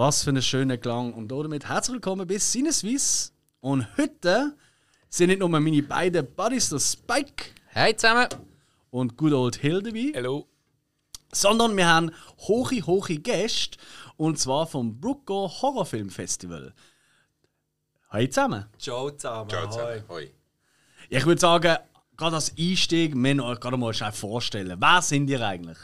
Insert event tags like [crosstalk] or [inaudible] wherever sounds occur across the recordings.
Was für ein schöner Klang. Und damit herzlich willkommen bei Sinneswiss. Und heute sind nicht nur meine beiden Buddies, der Spike Hey zusammen! und Good Old Hill dabei, Hallo! sondern wir haben hohe, hohe Gäste. Und zwar vom Brucko Horrorfilm Festival. Hi zusammen. Ciao zusammen. Ciao zusammen. Hoi. Ich würde sagen, gerade als Einstieg, wir müssen euch gerade mal schnell vorstellen. Wer sind ihr eigentlich?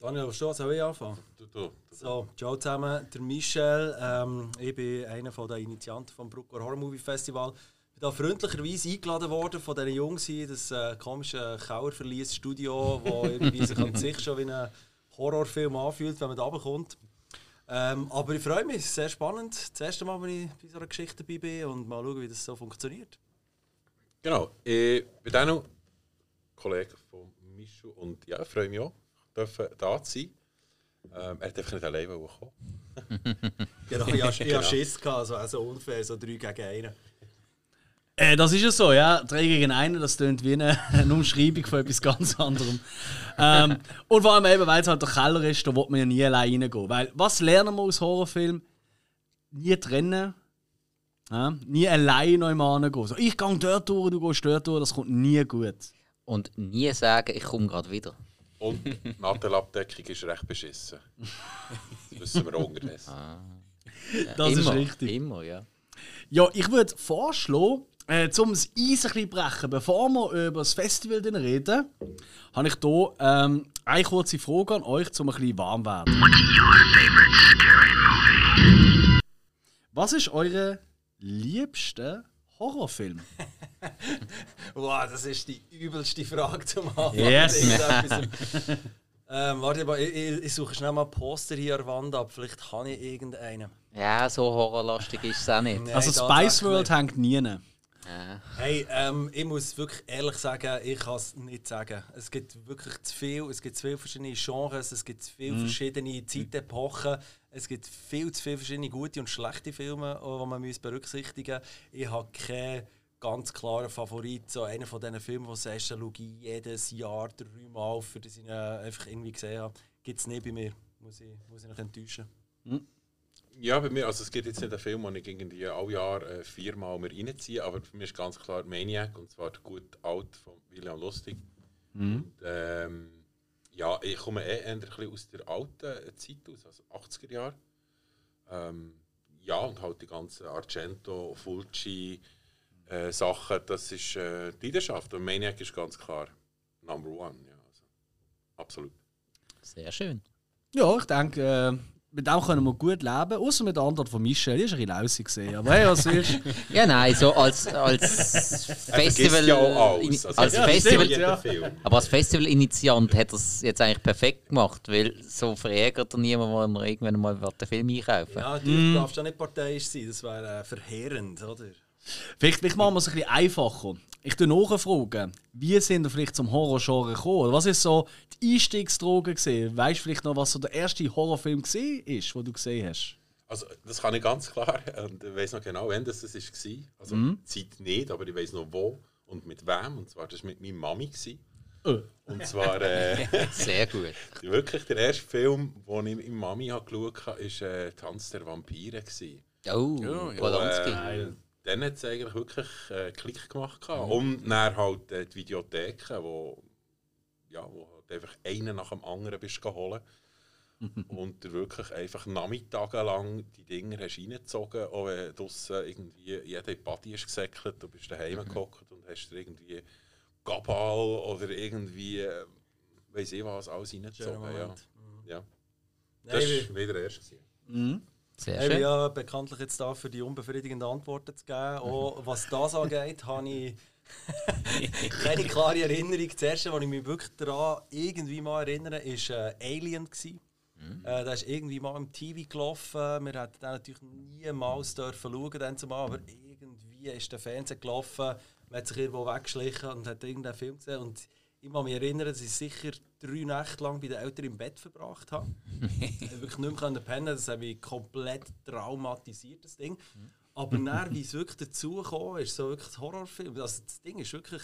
Daniel, willst du soll ich anfangen? Du. So, ciao zusammen, der Michel. Ähm, ich bin einer der Initianten vom Brucker Horror Movie Festival. Ich bin da freundlicherweise eingeladen worden von diesen Jungs hier, das äh, komische Kauerverlies-Studio, [laughs] wo irgendwie sich an sich schon wie ein Horrorfilm anfühlt, wenn man da runterkommt. Ähm, aber ich freue mich, sehr spannend. Das erste Mal, wenn ich bei so einer Geschichte dabei bin und mal schauen, wie das so funktioniert. Genau. Ich bin auch noch Kollege von Michu und ja, ich freue mich auch, dürfen da zu sein. Ähm, er hat einfach nicht alleine kommen. [laughs] Genau, ich hatte ich hatte Schiss, gehabt, also, also unfair, so drei gegen einen. Äh, das ist ja so, ja. Drei gegen einen, das klingt wie eine, [laughs] eine Umschreibung von etwas ganz anderem. ähm, und vor allem eben, weil es halt der Keller ist, da will man ja nie allein reingehen. Weil, was lernen wir aus Horrorfilmen? Nie trennen. Ja? Nie allein noch mal hingehen. So, ich gehe dort durch, du gehst dort durch, das kommt nie gut. Und nie sagen, ich komme gerade wieder. Und die Nattelabdeckung ist recht beschissen. Das wissen wir auch unterdessen. [laughs] Das immer, ist richtig. Immer, ja. Ja, ich würde vorschlagen, äh, um das Eis ein bisschen zu brechen, bevor wir über das Festival dann reden, habe ich hier ähm, eine kurze Frage an euch, um ein bisschen warm zu werden. Was ist eure liebste Horrorfilm? [laughs] Wow, das ist die übelste Frage zum Anfang. Yes. Ähm, warte mal, ich, ich, suche schnell mal ein Poster hier an der Wand ab. Vielleicht kann ich irgendeinen. Ja, so horrorlastig ist es auch nicht. Nee, Also Spice World hängt nie. Ja. Hey, ähm, ich muss wirklich ehrlich sagen, ich kann es nicht sagen. Es gibt wirklich zu viel, es gibt zu viele verschiedene Genres, es gibt zu viele verschiedene Zeitepochen, es gibt viel zu viele verschiedene gute und schlechte Filme, die man muss berücksichtigen muss. Ich habe keinen ganz klaren Favorit. So einer von diesen Filmen, wo du sagst, schaue ich jedes Jahr dreimal, für das ich ihn einfach irgendwie gesehen habe. Gibt es nicht bei mir, muss ich, muss ich noch enttäuschen. Ja, bei mir, also es gibt jetzt nicht einen Film, den ich irgendwie alle Jahre äh, viermal mir reinziehe, aber für mich ist ganz klar Maniac, und zwar der gut alt von William Lustig. Und, ähm, ja, ich komme eh eher ein bisschen aus der alten Zeit aus, also 80er Jahre. Ähm, ja, und halt die ganzen Argento, Fulci äh, Sachen, das ist äh, die Leidenschaft. Und Maniac ist ganz klar Number One. Ja, also, absolut. Sehr schön. Ja, ich denke, äh, mit dem können wir gut leben. Außer mit der Antwort von Michel, die ist ein bisschen lausig gesehen. Aber hey, was willst du? [laughs] Ja, nein, so als, als Festival. ja alles. Also, als ja, Festival ja. Aber als Festival-Initiant hat er es jetzt eigentlich perfekt gemacht, weil so verärgert er niemand, wenn er irgendwann mal den Film einkaufen Ja, du darfst ja nicht parteiisch sein, das wäre äh, verheerend, oder? Vielleicht, vielleicht machen wir es ein bisschen einfacher. Ich tue nachfragen, wie sind ihr vielleicht zum Horrorgenre gekommen? Oder was ist so die Einstiegsdroge gesehen? Weißt du vielleicht noch, was so der erste Horrorfilm gesehen ist, den du gesehen hast? Also, das kann ich ganz klar. Und ich weiß noch genau, wann das, das war. Also, die Zeit nicht, aber ich weiß noch wo und mit wem. Und zwar, das war mit meiner Mami. gewesen. Oh. Und zwar äh, [laughs] Sehr gut. wirklich der erste Film, den ich mit meiner Mami geschaut habe, war äh, «Tanz der Vampire». gewesen. Oh, Polanski. Äh, dann hat es eigentlich wirklich äh, Klick gemacht. gehabt. Und dann halt äh, die Videotheken, wo, ja, wo halt einfach einen nach dem anderen bist geholt. [laughs] und du wirklich einfach nachmittagelang die Dinger hast reingezogen, auch wenn draussen irgendwie jeder Party ist gesäckelt, du bist daheim gehockt und hast dir irgendwie Gabal oder irgendwie, äh, weiß ich was, alles reingezogen. Ja. Moment. Ja. Das war wieder der erste. Sehr Ich bin schön. ja bekanntlich jetzt da für die unbefriedigenden Antworten zu geben. Auch was das angeht, habe ich [laughs] keine klare Erinnerung. Das erste, was ich mich wirklich daran irgendwie mal erinnere, war äh, Alien. Gewesen. Äh, der ist irgendwie mal im TV gelaufen. Wir hätten den natürlich niemals dürfen schauen, dann zumal, aber irgendwie ist der Fernseher gelaufen. Man hat sich irgendwo weggeschlichen und hat irgendeinen Film gesehen. Und ich kann mich erinnern, dass ich sicher drei Nächte lang bei den Eltern im Bett verbracht habe. [laughs] ich wirklich nicht mehr pennen. Das hat mich komplett traumatisiert, das Ding. Aber dann, wie es wirklich dazu kam, ist so wirklich ein Horrorfilm. Also das Ding ist wirklich...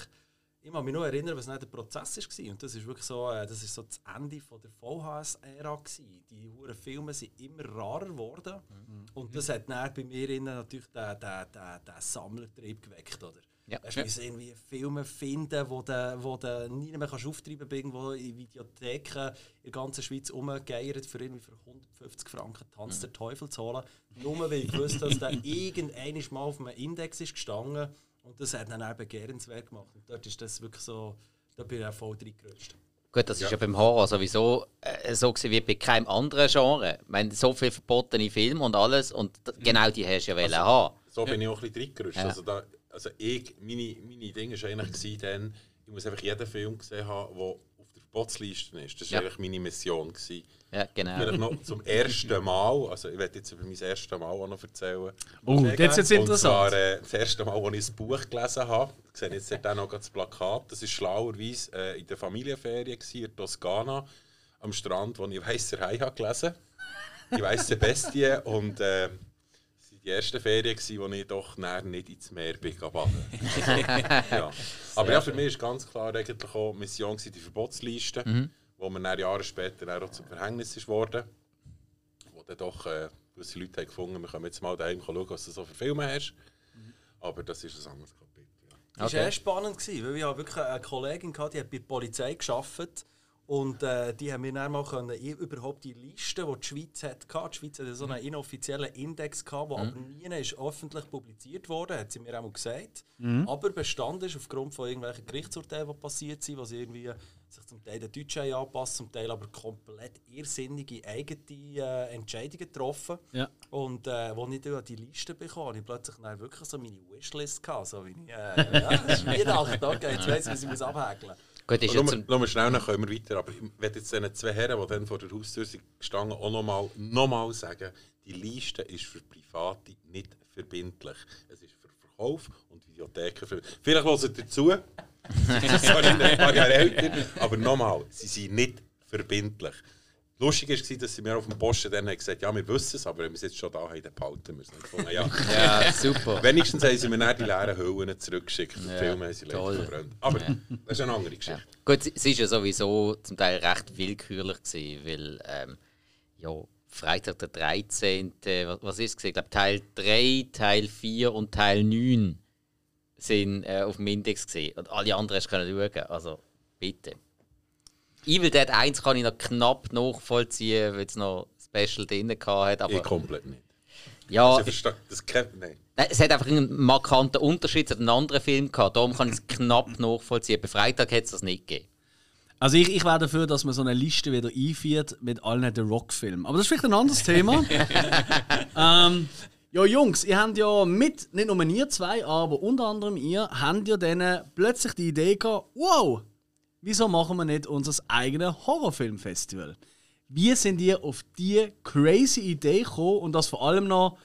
ich kann mich noch erinnern, was nicht der Prozess war. Und das ist wirklich so, äh, das ist so das Ende von der VHS-Ära. Die huren Filme sind immer rarer geworden. Mhm. Und das hat dann bei mir innen natürlich den, den, den, den Sammlertrieb geweckt. Oder? Ja. Weißt, ja. irgendwie Filme finden, wo du, wo nie mehr kannst auftreiben kannst, irgendwo in Videotheken in der ganzen Schweiz rumgeiert, für irgendwie für 150 Franken Tanz der Teufel zu holen. Nur weil ich wusste, dass der [laughs] irgendwann mal auf einem Index ist gestanden und das hat dann auch begehrenswert gemacht. Und dort ist das wirklich so, da bin ich auch voll reingerutscht. Gut, das ja. ist ja beim Horror sowieso äh, so wie bei keinem anderen Genre. Ich meine, so viele verbotene Filme und alles und genau die hast du ja also, haben. So bin ich auch ein bisschen reingerutscht. Ja. Also da, also ich, meine, meine Dinge war eigentlich, dann, ich muss einfach jeden Film gesehen haben, der auf der Verbotsliste ist. Das war ja. eigentlich meine Mission. Gewesen. Ja, genau. Vielleicht noch zum ersten Mal, also ich werde jetzt über mein erstes Mal auch noch erzählen. Oh, das ist jetzt interessant. Zwar äh, das erste Mal, als ich ein Buch gelesen habe. Ich sehe jetzt hier noch das Plakat. Das war schlauerweise äh, in der Familienferien in Toskana am Strand, wo ich «Weisser Hai» gelesen habe. Die weiße Bestie und... Äh, die erste Ferien, wo ich doch nicht ins Meer bin baden. [laughs] ja. Aber ja, für mich ist ganz klar eigentlich auch Mission die Verbotsliste, mhm. wo man dann Jahre später auch zum Verhängnis ist worden. Wo dann doch äh, gewisse Leute haben gefunden, wir können jetzt mal daheim schauen, was du so für Filme hast. Mhm. Aber das ist ein anderes Kapitel. Ja. Das war okay. spannend, weil ich wirklich eine Kollegin hatte, die hat bei der Polizei gearbeitet und äh, die haben wir dann mal können, überhaupt die Liste, die die Schweiz hatte. Die Schweiz hatte so einen mhm. inoffiziellen Index, der mhm. aber nie ist öffentlich publiziert wurde, hat sie mir auch gesagt. Mhm. Aber Bestand ist aufgrund von irgendwelchen Gerichtsurteilen, die passiert sind, was irgendwie sich zum Teil den Deutschen anpasst, zum Teil aber komplett irrsinnige eigene äh, Entscheidungen getroffen. Ja. Und äh, als ich dann die Liste bekam, habe ich plötzlich dann wirklich so meine Wishlist gehabt. So [laughs] wie ich, äh, ja, das ist Weihnachten, okay, jetzt weiss ich, wie ich abhäkeln muss. Gut, ist jetzt ein... wir schnell, dann können wir weiter. Aber ich werde jetzt diesen zwei Herren, die dann vor der Haustür gestanden, auch nochmal noch mal sagen, die Liste ist für Private nicht verbindlich. Es ist für Verkauf und Videotheken. Für... Vielleicht hören dazu. [laughs] Sorry, ein paar Jahre älter. Aber nochmal, sie sind nicht verbindlich. Lustig war, dass sie mir auf dem Posten dann gesagt haben, ja, wir wissen es, aber wenn wir es jetzt schon da haben, dann behalten müssen. Gefunden, ja. ja, super. Wenigstens haben sie mir dann die leeren Hüllen zurückgeschickt. Ja, Filme haben sie toll. verbrannt. Aber ja. das ist eine andere Geschichte. Ja. Gut, es war ja sowieso zum Teil recht willkürlich, gewesen, weil ähm, ja, Freitag der 13., was ist es? Ich glaube, Teil 3, Teil 4 und Teil 9 sind äh, auf dem Index gesehen und alle anderen du schauen. Also bitte. Evil Dead 1 kann ich noch knapp nachvollziehen, weil es noch Special drin hatte. Aber ich komplett nicht. Ja, also, verstehe, das kennt nein. Es hat einfach einen markanten Unterschied zu einem anderen Film gehabt. Darum kann ich es knapp nachvollziehen. Bei Freitag hätte es das nicht gegeben. Also ich, ich wäre dafür, dass man so eine Liste wieder einführt mit allen The Rock-Filmen. Aber das ist vielleicht ein anderes Thema. [laughs] ähm, ja, Jungs, ihr habt ja mit, nicht nur ihr zwei, aber unter anderem ihr, habt ja dann plötzlich die Idee gehabt, wow, wieso machen wir nicht unser eigenes Horrorfilmfestival? Wie sind ihr auf diese crazy Idee gekommen und das vor allem noch,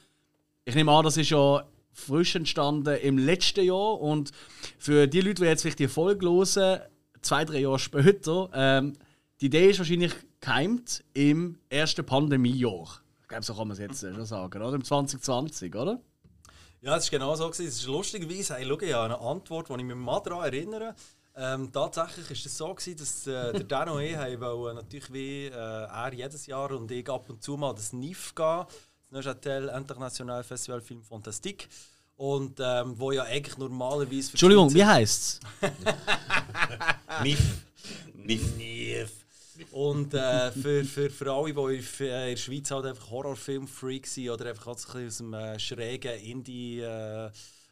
ich nehme an, das ist ja frisch entstanden im letzten Jahr und für die Leute, die jetzt vielleicht die Folge hören, zwei, drei Jahre später, ähm, die Idee ist wahrscheinlich geheimt im ersten Pandemiejahr. Ich glaube, so kann man es jetzt schon sagen, oder? Im 2020, oder? Ja, es war genau so. Es ist lustigerweise, hey, schau, ich habe eine Antwort, die ich mich mal daran erinnere. Ähm, tatsächlich war es so, gewesen, dass äh, der [laughs] Dan und ich wollen, natürlich wie äh, er jedes Jahr und ich ab und zu mal das NIF gehen, das Neuchâtel International Festival Film Fantastique. Und ähm, wo ja eigentlich normalerweise. Entschuldigung, wie heißt es? [laughs] NIF. NIF. NIF. Und äh, für, für, für alle, die in der Schweiz halt einfach Horrorfilm-Freak sind oder einfach aus dem äh, schrägen Indie- äh,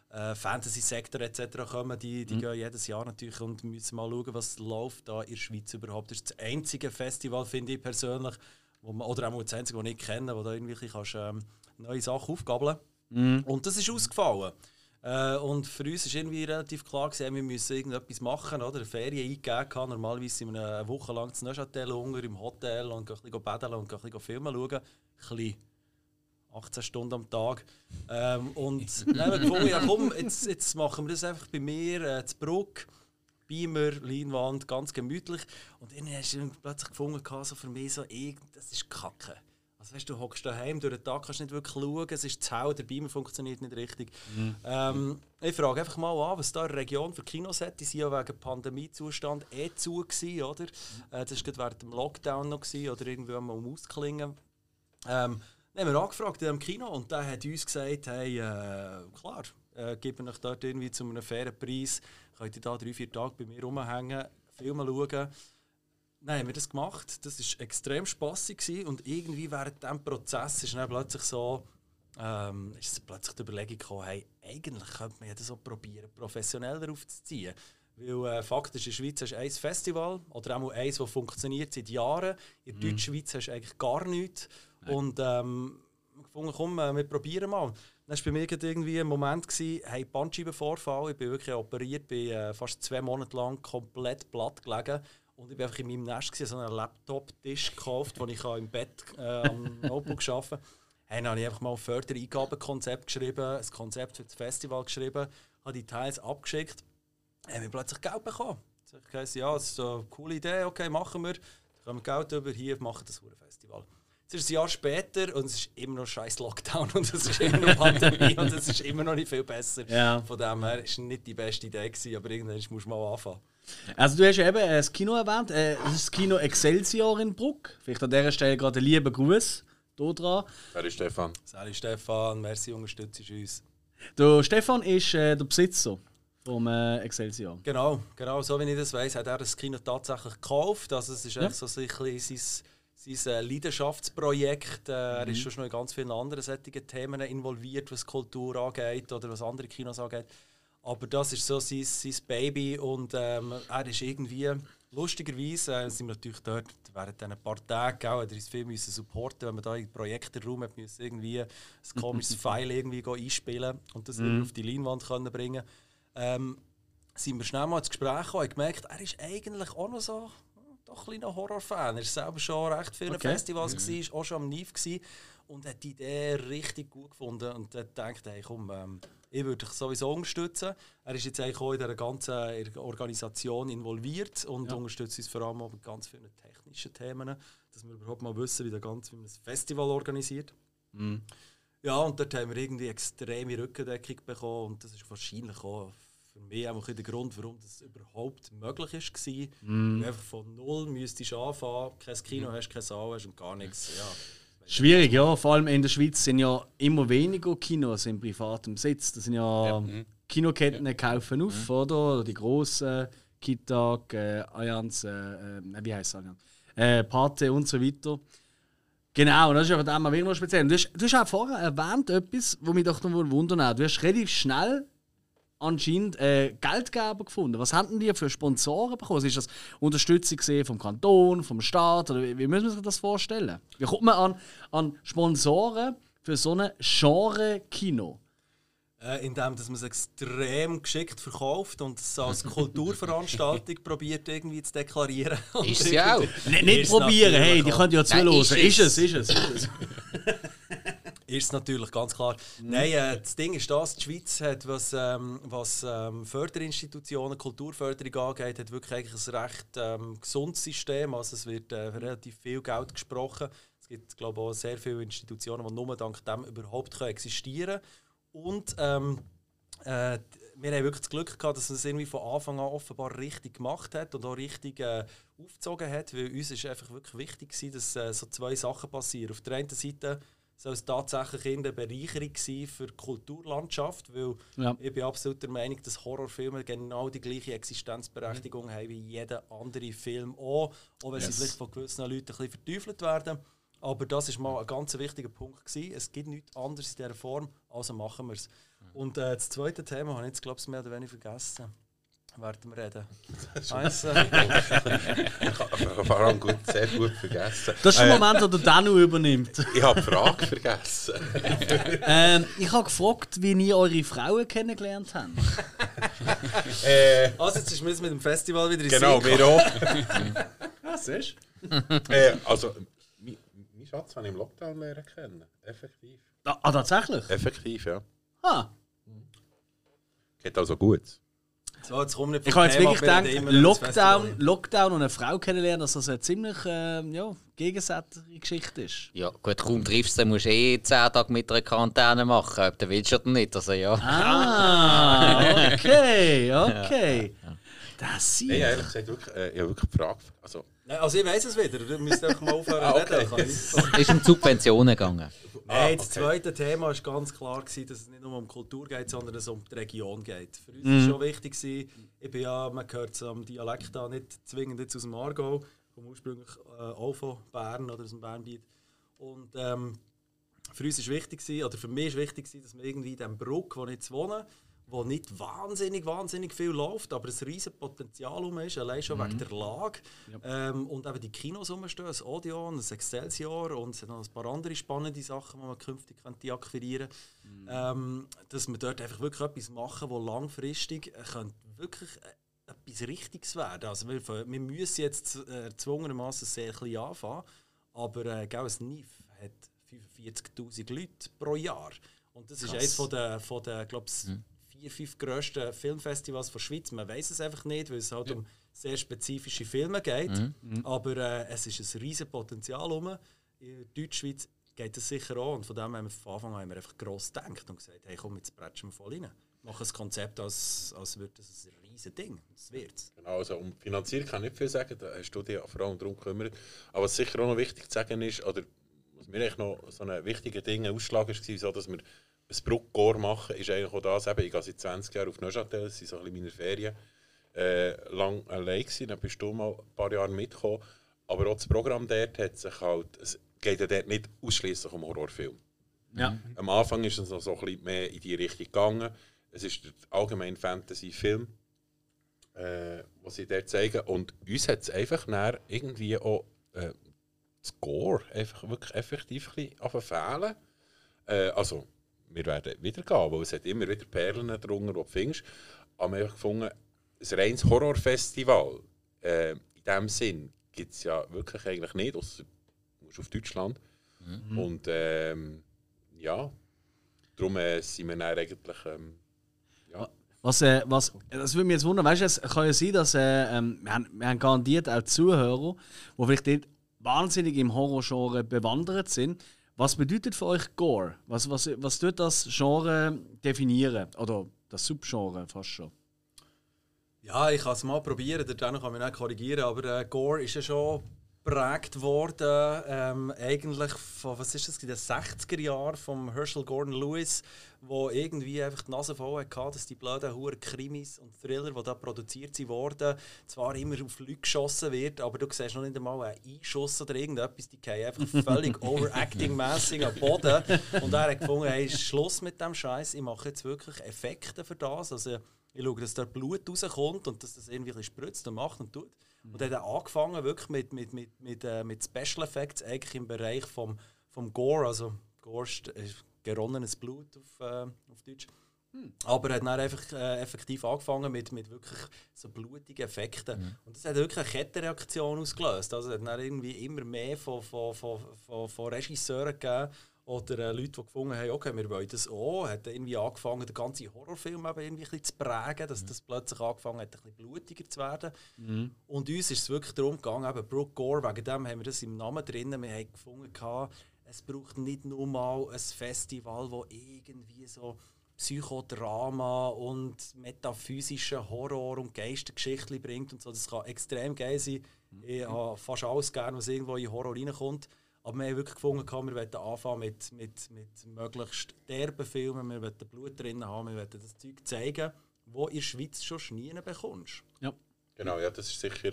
äh, Fantasy-Sektor etc. kommen, die, die mhm. gehen jedes Jahr natürlich und müssen mal schauen, was läuft da in der Schweiz überhaupt. Das ist das einzige Festival, finde ich persönlich, wo man, oder auch das einzige, das ich kenne, wo da irgendwie kannst, ähm, neue Sachen aufgabeln mhm. Und das ist ausgefallen. Äh, und für uns war irgendwie relativ klar, gewesen, wir müssen irgendetwas machen, oder? Eine Ferien eingegeben. Normalerweise sind wir eine Woche lang zu Neuchâtel Hunger im Hotel und gehen ein bisschen baden und gehen ein bisschen Filme schauen. Ein bisschen 18 Stunden am Tag. Ähm, und dann haben wir gefunden, ja komm, jetzt, jetzt machen wir das einfach bei mir, äh, zu Bruck. Beamer, Leinwand, ganz gemütlich. Und dann hast du plötzlich gefunden, so für mich so, das ist Kacke. Also weißt, du hockst daheim durch den Tag, kannst nicht wirklich schauen, es ist zu hell, der Beamer funktioniert nicht richtig. Ähm, ich frage einfach mal an, was da in der Region für Kinos hat. Die sind ja wegen Pandemiezustand eh zu gewesen, oder? Äh, das war gerade während dem Lockdown noch gewesen, oder irgendwie mal um ausklingen. Ähm, haben wir angefragt in dem Kino und der hat uns gesagt, hey, äh, klar, äh, geben euch dort irgendwie zu einem fairen Preis, könnt ihr da drei, vier Tage bei mir rumhängen, Filme schauen. Nein, haben wir das gemacht. Das war extrem spaßig gewesen. und irgendwie während diesem Prozess ist dann plötzlich so, ähm, ist plötzlich die Überlegung gekommen, hey, eigentlich könnte man ja das auch probieren, professioneller aufzuziehen. Weil äh, faktisch in der Schweiz hast du ein Festival oder auch eins, das funktioniert seit Jahren. In der Deutschschweiz hast du eigentlich gar nichts. Und ähm, gefunden, komm, äh, wir probieren mal. Dann war bei mir irgendwie ein Moment, gewesen, hey, Bandscheibenvorfall. Ich bin wirklich operiert, bin äh, fast zwei Monate lang komplett platt gelegen. Und ich war einfach in meinem Nest, gewesen, so einen Laptop-Tisch gekauft, wo ich im Bett äh, am Notebook arbeiten. Hey, dann habe ich einfach mal ein Fördereingabenkonzept geschrieben, ein Konzept für das Festival geschrieben, habe die Teils abgeschickt, haben wir plötzlich Geld bekommen. Ich ja, das ist eine coole Idee, okay, machen wir. Dann kommen wir Geld über, hier, machen das Festival. Es ist ein Jahr später und es ist immer noch scheiß Lockdown und es ist immer noch Pandemie und es ist immer noch nicht viel besser. Ja. Von dem her war es nicht die beste Idee, gewesen, aber irgendwann musst du mal anfangen. Also du hast ja eben äh, das Kino erwähnt, äh, das ist das Kino Excelsior in Bruck. Vielleicht an dieser Stelle gerade einen lieben Gruß hier dran. Ist Stefan? Sali Stefan, merci, unterstützt uns. Der Stefan ist äh, der Besitzer vom äh, Excelsior. Genau, genau, so wie ich das weiß, hat er das Kino tatsächlich gekauft. Also es ist Ja. echt so ein bisschen sein, sein äh, Leidenschaftsprojekt. Äh, Er ist schon noch in ganz vielen anderen solchen Themen involviert, was Kultur angeht oder was andere Kinos angeht. Aber das ist so sein, sein Baby und ähm, er ist irgendwie, lustigerweise, äh, sind wir natürlich dort während diesen paar Tagen, hat er uns viel müssen supporten, wenn man da in den Projektraum hat müssen irgendwie ein [laughs] komisches File irgendwie einspielen und das irgendwie auf die Leinwand können bringen. Ähm, sind wir schnell mal ins Gespräch gekommen und gemerkt, er ist eigentlich auch noch so doch ein kleiner Horrorfan. Er war selber schon recht viele Okay. Festivals, gewesen, auch schon am gewesen und hat die Idee richtig gut gefunden und hat gedacht, hey, komm, ähm, ich würde dich sowieso unterstützen. Er ist jetzt eigentlich auch in dieser ganzen Organisation involviert und unterstützt uns vor allem auch mit ganz vielen technischen Themen, dass wir überhaupt mal wissen, wie, der ganze, wie man ein Festival organisiert. Ja, und dort haben wir irgendwie extreme Rückendeckung bekommen und das ist wahrscheinlich auch für mich auch ein bisschen der Grund, warum das überhaupt möglich ist, war. Weil einfach von null müsstest du anfangen, kein Kino hast, kein Saal hast und gar nichts. Ja. Schwierig, ja. Vor allem in der Schweiz sind ja immer weniger Kinos in privatem Besitz. Das sind ja, Kinoketten kaufen auf, oder? Oder die grossen Kitag, äh, Allianz, äh, äh, wie heißt Allianz? Äh, Pate und so weiter. Genau, und das ist einfach dann mal wieder speziell. Du hast, du hast auch vorher erwähnt, etwas, was mich doch noch wundern Du hast relativ schnell anscheinend äh, Geldgeber gefunden. Was hatten die für Sponsoren bekommen? Ist das Unterstützung gesehen vom Kanton, vom Staat? Oder wie, wie müssen wir sich das vorstellen? Wie kommt man an, an Sponsoren für so ein Genre-Kino? Äh, indem dass man es extrem geschickt verkauft und es als [laughs] Kulturveranstaltung probiert irgendwie zu deklarieren. Ist [laughs] sie auch. Nicht, nicht probieren, hey, die können ja zuhören. ist Ist es. es, ist es. Ist es. [laughs] Ist natürlich, ganz klar. Nein, äh, das Ding ist das, die Schweiz hat, was, ähm, was ähm, Förderinstitutionen, Kulturförderung angeht, hat wirklich eigentlich ein recht ähm, gesundes System. Also es wird äh, relativ viel Geld gesprochen. Es gibt, glaube ich, auch sehr viele Institutionen, die nur dank dem überhaupt können existieren können. Und ähm, äh, wir haben wirklich das Glück gehabt, dass es irgendwie von Anfang an offenbar richtig gemacht hat und auch richtig äh, aufgezogen hat, weil uns ist einfach wirklich wichtig gewesen, dass äh, so zwei Sachen passieren. Auf der einen Seite soll es tatsächlich eine Bereicherung sein für die Kulturlandschaft, weil Ja. ich bin absolut der Meinung, dass Horrorfilme genau die gleiche Existenzberechtigung haben wie jeder andere Film auch, auch wenn sie vielleicht von gewissen Leuten ein bisschen verteufelt werden. Aber das ist mal ein ganz wichtiger Punkt gewesen. Es gibt nichts anderes in dieser Form, also machen wir es. Und äh, das zweite Thema habe ich jetzt, glaube ich, mehr oder weniger vergessen. Werden wir reden. Also, [laughs] Vor allem gut, sehr gut vergessen. Das ist der Äh, Moment, wo der Danu übernimmt. Ich habe die Frage vergessen. [laughs] ähm, ich habe gefragt, wie ihr eure Frauen kennengelernt habt. [laughs] äh, also jetzt ist mir jetzt mit dem Festival wieder in genau, wir auch. Ah, siehst Äh, also, mein, mein Schatz habe ich im Lockdown lernen kennen. Effektiv. Ah, ah, tatsächlich? Effektiv, ja. Ah. Geht also gut. So, jetzt komm nicht Ich habe jetzt wirklich gedacht, Lockdown. Lockdown und eine Frau kennenlernen, dass das eine ziemlich äh, ja, gegensätzliche Geschichte ist. Ja, gut, kaum triffst du, dann musst du eh 10 Tage mit einer Quarantäne machen, ob du willst oder nicht. Also ja. Ah, okay, okay. Das sieht. Nein, ehrlich gesagt, wirklich, äh, ich habe wirklich gefragt. Also, Also ich weiß es wieder, du müsst einfach mal aufhören [laughs] Ah, okay. reden. [laughs] Ist um Subventionen gegangen. Nein, das okay. zweite Thema war ganz klar, gewesen, dass es nicht nur um Kultur geht, sondern dass es um die Region geht. Für uns war schon wichtig, gewesen, ich bin ja, man hört es am Dialekt an, nicht zwingend jetzt aus dem Aargau, komme ursprünglich äh, auch von Bern oder aus dem Bernbiet. Und ähm, für uns ist wichtig, gewesen, oder für mich ist wichtig, gewesen, dass man irgendwie in diesem Bruck, wo ich jetzt wohne, wo nicht wahnsinnig, wahnsinnig viel läuft, aber ein riesen Potenzial rum ist, allein schon wegen der Lage. Ähm, und eben die Kinos rumstehen, ein Odeon, ein Excelsior und noch ein paar andere spannende Sachen, die man künftig könnte akquirieren könnte. Ähm, dass wir dort einfach wirklich etwas machen, wo langfristig äh, könnte wirklich äh, etwas Richtiges werden. Also wir, wir müssen jetzt äh, erzwungenermaßen sehr klein anfangen, aber äh, gell, ein NIF hat 45'000 Leute pro Jahr. Und das ist eines von der, von der glaube ich, vier, fünf grössten Filmfestivals der Schweiz. Man weiß es einfach nicht, weil es halt um sehr spezifische Filme geht. Aber äh, es ist ein riesiges Potenzial rum. In der Deutschschweiz geht es sicher auch. Und von dem haben wir von Anfang an haben wir einfach gross gedacht und gesagt, hey komm, jetzt bretschen wir voll rein. Machen ein Konzept, als, als würde das ein riesiges Ding. Das wird's. Genau, also um Finanzierung kann ich nicht viel sagen, da hast du dich vor allem darum gekümmert. Aber was sicher auch noch wichtig zu sagen ist, oder was mir eigentlich noch so ein wichtiger Ding, ein Ausschlag war, so, dass wir ein Bruckgor machen, ist eigentlich auch das, eben, ich gehe seit 20 Jahren auf Neuchâtel, das sind so ein bisschen meine Ferien, äh, lang allein gewesen, dann bist du mal ein paar Jahre mitgekommen. Aber auch das Programm dort hat sich halt, es geht ja dort nicht ausschließlich um Horrorfilm. Ja. Am Anfang ist es noch so ein bisschen mehr in die Richtung gegangen. Es ist der allgemeine Fantasy-Film, äh, was sie dort zeigen. Und uns hat es einfach dann irgendwie auch äh, das Score einfach wirklich effektiv ein bisschen äh, Also, wir werden wieder gehen, weil es hat immer wieder Perlen drunter, die du findest. Aber wir haben einfach gefunden, ein reines Horrorfestival äh, in diesem Sinn gibt es ja wirklich eigentlich nicht, ausser du musst auf Deutschland. Und ähm, ja, darum äh, sind wir dann eigentlich. Ähm, ja, Was, äh, was, das würde mich jetzt wundern, weißt du, es kann ja sein, dass äh, ähm, wir, haben, wir haben garantiert auch Zuhörer, die vielleicht nicht wahnsinnig im Horrorgenre bewandert sind. Was bedeutet für euch Gore? Was, was, was tut das Genre definieren? Oder das Subgenre fast schon? Ja, ich kann es mal probieren, der kann mich nicht korrigieren, aber äh, Gore ist ja schon geprägt worden, ähm, eigentlich von, was ist das, in den 60er Jahren von Herschel Gordon Lewis, wo irgendwie einfach die Nase voll hatte, dass die blöden Huren Krimis und Thriller, die da produziert sind worden, zwar immer auf Leute geschossen wird, aber du siehst noch nicht einmal einen Einschuss oder irgendetwas, die gehen einfach [laughs] völlig overacting-mässig am Boden und er hat gefunden, hey, Schluss mit dem Scheiß, ich mache jetzt wirklich Effekte für das, also ich schaue, dass da Blut rauskommt und dass das irgendwie spritzt und macht und tut. Und dann hat er angefangen wirklich mit, mit, mit, mit, äh, mit Special Effects, eigentlich im Bereich vom, vom Gore, also Gore ist äh, geronnenes Blut auf, äh, auf Deutsch. Aber er hat dann einfach äh, effektiv angefangen mit, mit wirklich so blutigen Effekten. Und das hat wirklich eine Kettenreaktion ausgelöst. Also es hat dann irgendwie immer mehr von, von, von, von, von Regisseuren gegeben oder äh, Leute, die gefunden haben, okay, wir wollen das auch. Hat irgendwie angefangen, den ganzen Horrorfilm eben irgendwie ein bisschen zu prägen, dass das plötzlich angefangen hat, ein bisschen blutiger zu werden. Und uns ist es wirklich darum gegangen, eben Brooke Gore, wegen dem haben wir das im Namen drin, wir haben gefunden, gehabt, es braucht nicht nur mal ein Festival, wo irgendwie so Psychodrama und metaphysischen Horror und Geistergeschichten bringt und so. Das kann extrem geil sein. Ich habe fast alles gerne, was irgendwo in Horror reinkommt. Aber wir haben wirklich gefunden, wir wollen anfangen mit, mit, mit möglichst derben Filmen, wir wollen Blut drin haben, wir wollen das Zeug zeigen, wo in der Schweiz schon nie bekommst. Ja. genau, ja, das ist sicher.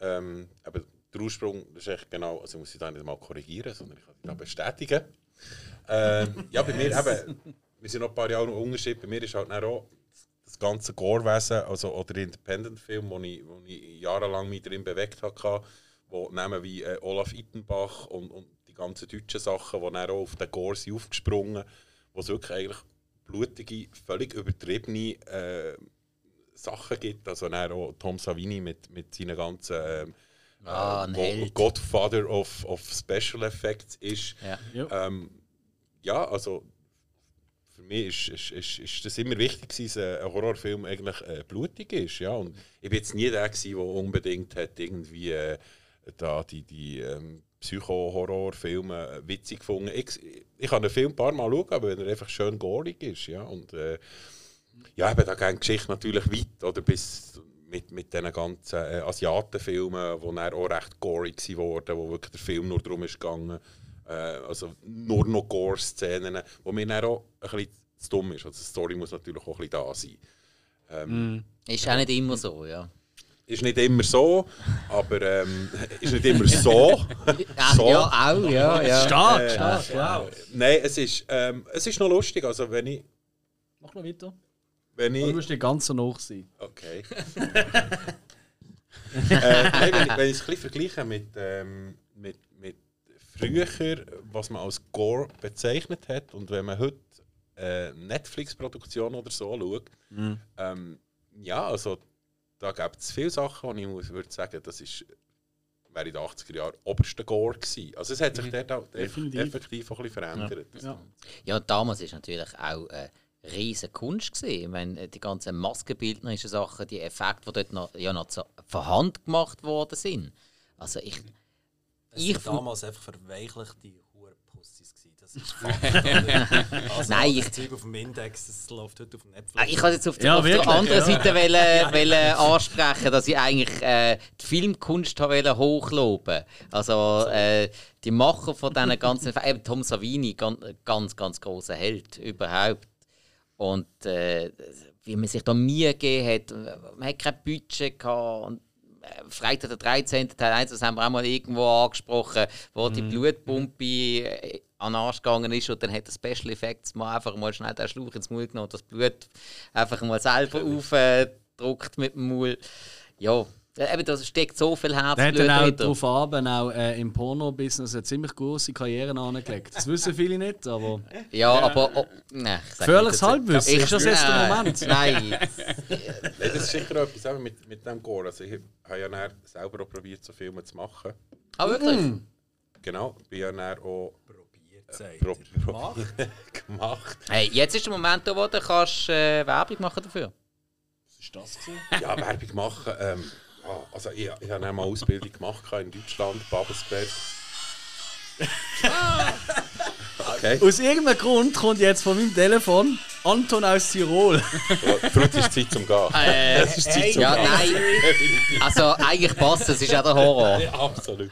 Ähm, aber der Ursprung, das ist echt genau, also ich muss ich da nicht mal korrigieren, sondern ich kann dich da bestätigen. Ähm, ja, bei mir eben, wir sind noch ein paar Jahre noch Unterschied, bei mir ist halt auch das ganze Gore-Wesen, also, oder Independent-Film, wo ich, wo ich jahrelang mich drin bewegt habe, wo Namen wie äh, Olaf Ittenbach und, und die ganzen deutschen Sachen, die dann auch auf den Gore sind aufgesprungen, wo es wirklich eigentlich blutige, völlig übertriebene äh, Sachen gibt. Also dann auch Tom Savini mit, mit seinen ganzen ähm, Ah, äh, ein wo Held. Godfather of, of Special Effects ist. Ja. Ähm, ja, also für mich ist, ist, ist, ist das immer wichtig dass ein Horrorfilm eigentlich äh, blutig ist. Ja? Und ich bin jetzt nie der, gewesen, der unbedingt hat irgendwie äh, da die, die ähm, Psycho-Horrorfilme äh, witzig gefunden. Ich, ich kann einen Film ein paar Mal schauen, wenn er einfach schön gorig ist. Ja? Und, äh, ja, eben, da gehen die Geschichte natürlich weit, oder bis mit, mit diesen ganzen äh, Asiatenfilmen, die dann auch recht gory wurden, wo wirklich der Film nur darum ist gegangen, äh, also nur noch Gore-Szenen, wo mir dann auch ein bisschen zu dumm ist. Also die Story muss natürlich auch ein bisschen da sein. Ähm, Ist auch nicht immer so, ja. Ist nicht immer so, aber ähm, ist nicht immer so. [laughs] So. Ja, auch, ja, ja. Stark, stark, ja. Nein, es ist, ähm, es ist noch lustig. Also wenn ich, Mach noch weiter. wenn Du ich musst nicht ganz so hoch sein. Okay. [laughs] äh, nein, wenn, ich, wenn ich es ein bisschen vergleiche mit, ähm, mit, mit früher, was man als Gore bezeichnet hat, und wenn man heute äh, Netflix-Produktion oder so schaut, ähm, ja, also da gibt es viele Sachen, und ich muss, würde sagen, das ist wäre in den 80er Jahren oberste Gore gewesen. Also es hat sich dort auch Definitiv. effektiv auch ein bisschen verändert. Ja. Ja, damals ist natürlich auch eine riesige Kunst gesehen. Ich meine, die ganzen maskenbildnerischen Sachen, die Effekte, die dort noch, ja noch zu, von Hand gemacht worden sind. Also ich, Es ich damals einfach verweichlichte. Das ist [laughs] also, Nein, ich- Zeug auf dem Index, das läuft heute auf Netflix. Ah, Ich wollte jetzt auf, der- Ja, auf der anderen ja. Seite wollen, wollen ansprechen, dass ich eigentlich äh, die Filmkunst wollen hochloben. Also äh, die Macher von diesen ganzen, eben Tom Savini, ganz, ganz, ganz großer Held überhaupt. Und äh, wie man sich da Mühe gegeben hat, man hat kein Budget gehabt. Und, äh, Freitag der 13. Teil 1, das haben wir auch mal irgendwo angesprochen, wo die Blutpumpe äh, an den Arsch gegangen ist und dann hat der Special Effects mal einfach mal schnell den Schlauch ins Maul genommen und das Blut einfach mal selber aufgedruckt mit dem Maul. Ja, eben, da steckt so viel Der hat Herzblut dann auch dahinter. darauf ab, auch äh, im Porno-Business eine ziemlich große Karriere angelegt. Das wissen viele nicht, aber Ja, aber... Oh, nein, ich sag gefährliches. Halbwissen. Ich- Ist das jetzt der Nein, Moment? Nein. [laughs] Das ist sicher auch etwas mit, mit dem Gore. Also ich habe ja selber auch probiert, so Filme zu machen. Ah, wirklich? Genau, bin ja auch Gemacht. [laughs] gemacht. Hey, jetzt ist der Moment, da, wo du kannst, äh, Werbung machen dafür was ist das? gewesen? [laughs] Ja, Werbung machen. Ähm, ah, also ich, ich habe mal Ausbildung gemacht in Deutschland, Babelsberg. [laughs] Okay, Aus irgendeinem Grund kommt jetzt von meinem Telefon Anton aus Tirol. Fruit ist Zeit zum Gehen. Es ist Zeit zum Ja, Gehen. nein. Also eigentlich passt es, ist ja der Horror. Ja, absolut.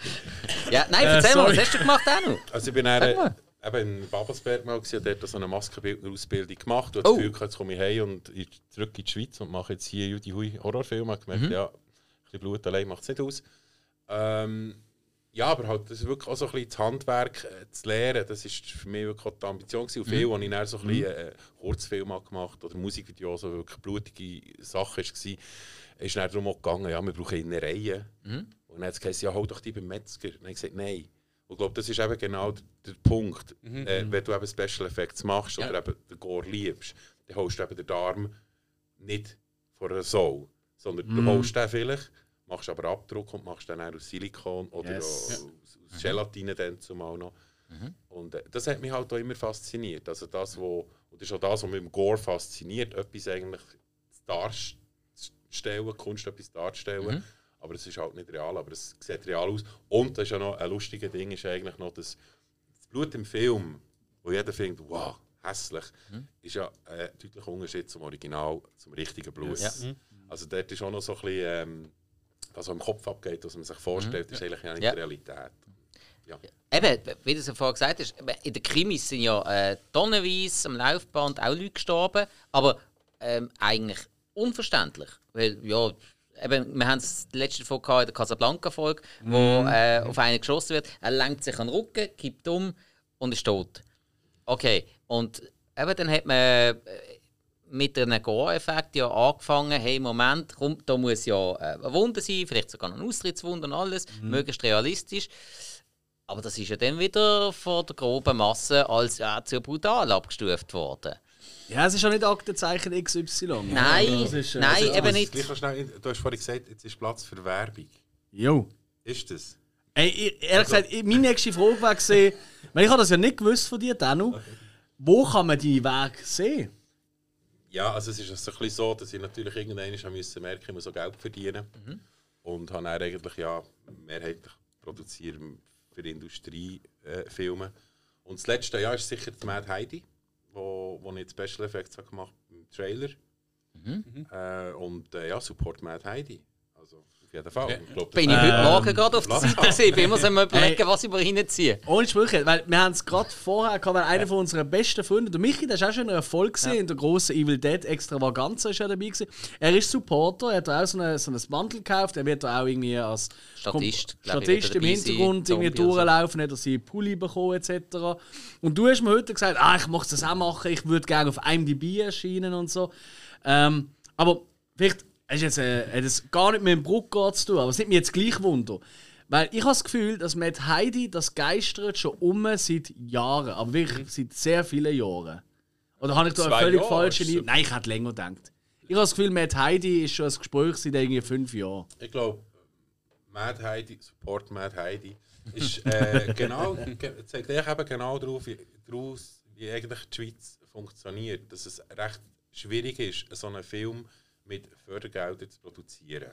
Ja, nein, erzähl mal, sorry. was hast du gemacht auch noch? Also ich bin äh, eben in Babelsberg mal gewesen, dort so eine Maskenbildner-Ausbildung gemacht und Oh. das Gefühl, gehabt, jetzt komme ich heim und ich zurück in die Schweiz und mache jetzt hier Judy Hui Horrorfilme. Ich gemerkt, ja, ein bisschen Blut allein macht es nicht aus. Ähm, ja, aber halt, das ist wirklich auch so ein bisschen das Handwerk äh, zu lernen, das ist für mich wirklich auch die Ambition gewesen. Und viel, als ich dann so ein bisschen äh, Kurzfilme habe gemacht oder Musikvideos, so wirklich blutige Sachen war, ist dann darum auch gegangen, ja, wir brauchen Innereien. Und dann hat es gesagt, ja, hol doch die beim Metzger. Und dann habe ich gesagt, nein. Und ich glaube, das ist eben genau der, der Punkt. Äh, wenn du eben Special Effects machst oder eben den Gore liebst, dann holst du eben den Darm nicht von einer Sau, sondern du holst den vielleicht, machst aber Abdruck und machst dann auch aus Silikon oder Yes. aus, aus Gelatine dann zumal noch. Und äh, das hat mich halt auch immer fasziniert. Also das, wo, und das ist auch das, was mich im Gore fasziniert, etwas eigentlich darzustellen, Kunst etwas darzustellen. Aber es ist halt nicht real, aber es sieht real aus. Und das ist ja noch ein lustiges Ding, ist eigentlich noch, dass das Blut im Film, wo jeder findet, wow, hässlich, ist ja ein deutlicher Unterschied zum Original, zum richtigen Blut. Ja. Also dort ist auch noch so ein bisschen, ähm, was im Kopf abgeht, was man sich vorstellt, ist eigentlich ja nicht Ja. die Realität. Ja. Eben, wie du es ja vorher gesagt hast, in den Krimis sind ja äh, tonnenweise am Laufband auch Leute gestorben, aber ähm, eigentlich unverständlich. Weil, ja, eben, wir haben es letzte Folge gehabt in der Casablanca-Folge, wo äh, auf einen geschossen wird, er lenkt sich an den Rücken, kippt um und ist tot. Okay, und eben dann hat man äh, mit einem Gore-Effekt ja angefangen, hey, Moment, komm, da muss ja äh, eine Wunde sein, vielleicht sogar eine Austrittswunde und alles, möglichst realistisch. Aber das ist ja dann wieder von der groben Masse als ja, zu brutal abgestuft worden. Ja, es ist ja nicht Aktenzeichen XY. Nein, Das ist, äh, nein, also- eben Aber nicht. gleich schnell, du hast vorhin gesagt, jetzt ist Platz für Werbung. Jo. Ist das? Ey, ich- ehrlich gesagt, ich- meine nächste Frage war gesehen, [laughs] weil ich habe das ja nicht gewusst von dir, Danu. wo kann man die Werke sehen? Ja, also es ist ein bisschen so, dass ich natürlich irgendwann merken, ich muss so Geld verdienen. Und habe dann eigentlich ja mehrheitlich produzieren für Industriefilme. und das letzte Jahr ist sicher die Mad Heidi, wo, wo ich Special Effects habe gemacht im Trailer. Äh, und äh, ja, Support Mad Heidi. Auf jeden Fall. Ich glaub, Bin ich heute Morgen gerade auf der Seite gesehen. Bin immer so überlegen, Hey. was ich mir reinziehe. Ohne Sprüche, weil wir haben es gerade vorher gehabt, weil einer von unseren besten Freunde, der Michi, der ist auch schon in einer Folge gesehen, in der grossen Evil Dead Extravaganza ist er dabei gewesen. Er ist Supporter, er hat auch so, eine, so ein Bundle gekauft, er wird da auch irgendwie als Statist, Kom- Statist im dabei sein, Hintergrund irgendwie durchlaufen, hat er seinen Pulli bekommen etc. Und du hast mir heute gesagt, ah, ich möchte das auch machen, ich würde gerne auf IMDb erscheinen und so. Ähm, aber vielleicht es jetzt, äh, hat es gar nicht mit dem Bruckgard zu tun, aber es nimmt mich jetzt gleich Wunder. Weil ich habe das Gefühl, dass mit Heidi das geistert schon um seit Jahren, aber wirklich seit sehr vielen Jahren. Oder habe ich da eine völlig Jahre falsche Linie? Nein, ich hätte länger gedacht. Ich habe das Gefühl, mit Heidi ist schon ein Gespräch seit irgendwie fünf Jahren. Ich glaube, Mad Heidi, Support Mad Heidi, ist äh, [laughs] genau, ge- zeigt euch eben genau darauf, wie, wie eigentlich die Schweiz funktioniert. Dass es recht schwierig ist, so einen Film mit Fördergeldern zu produzieren.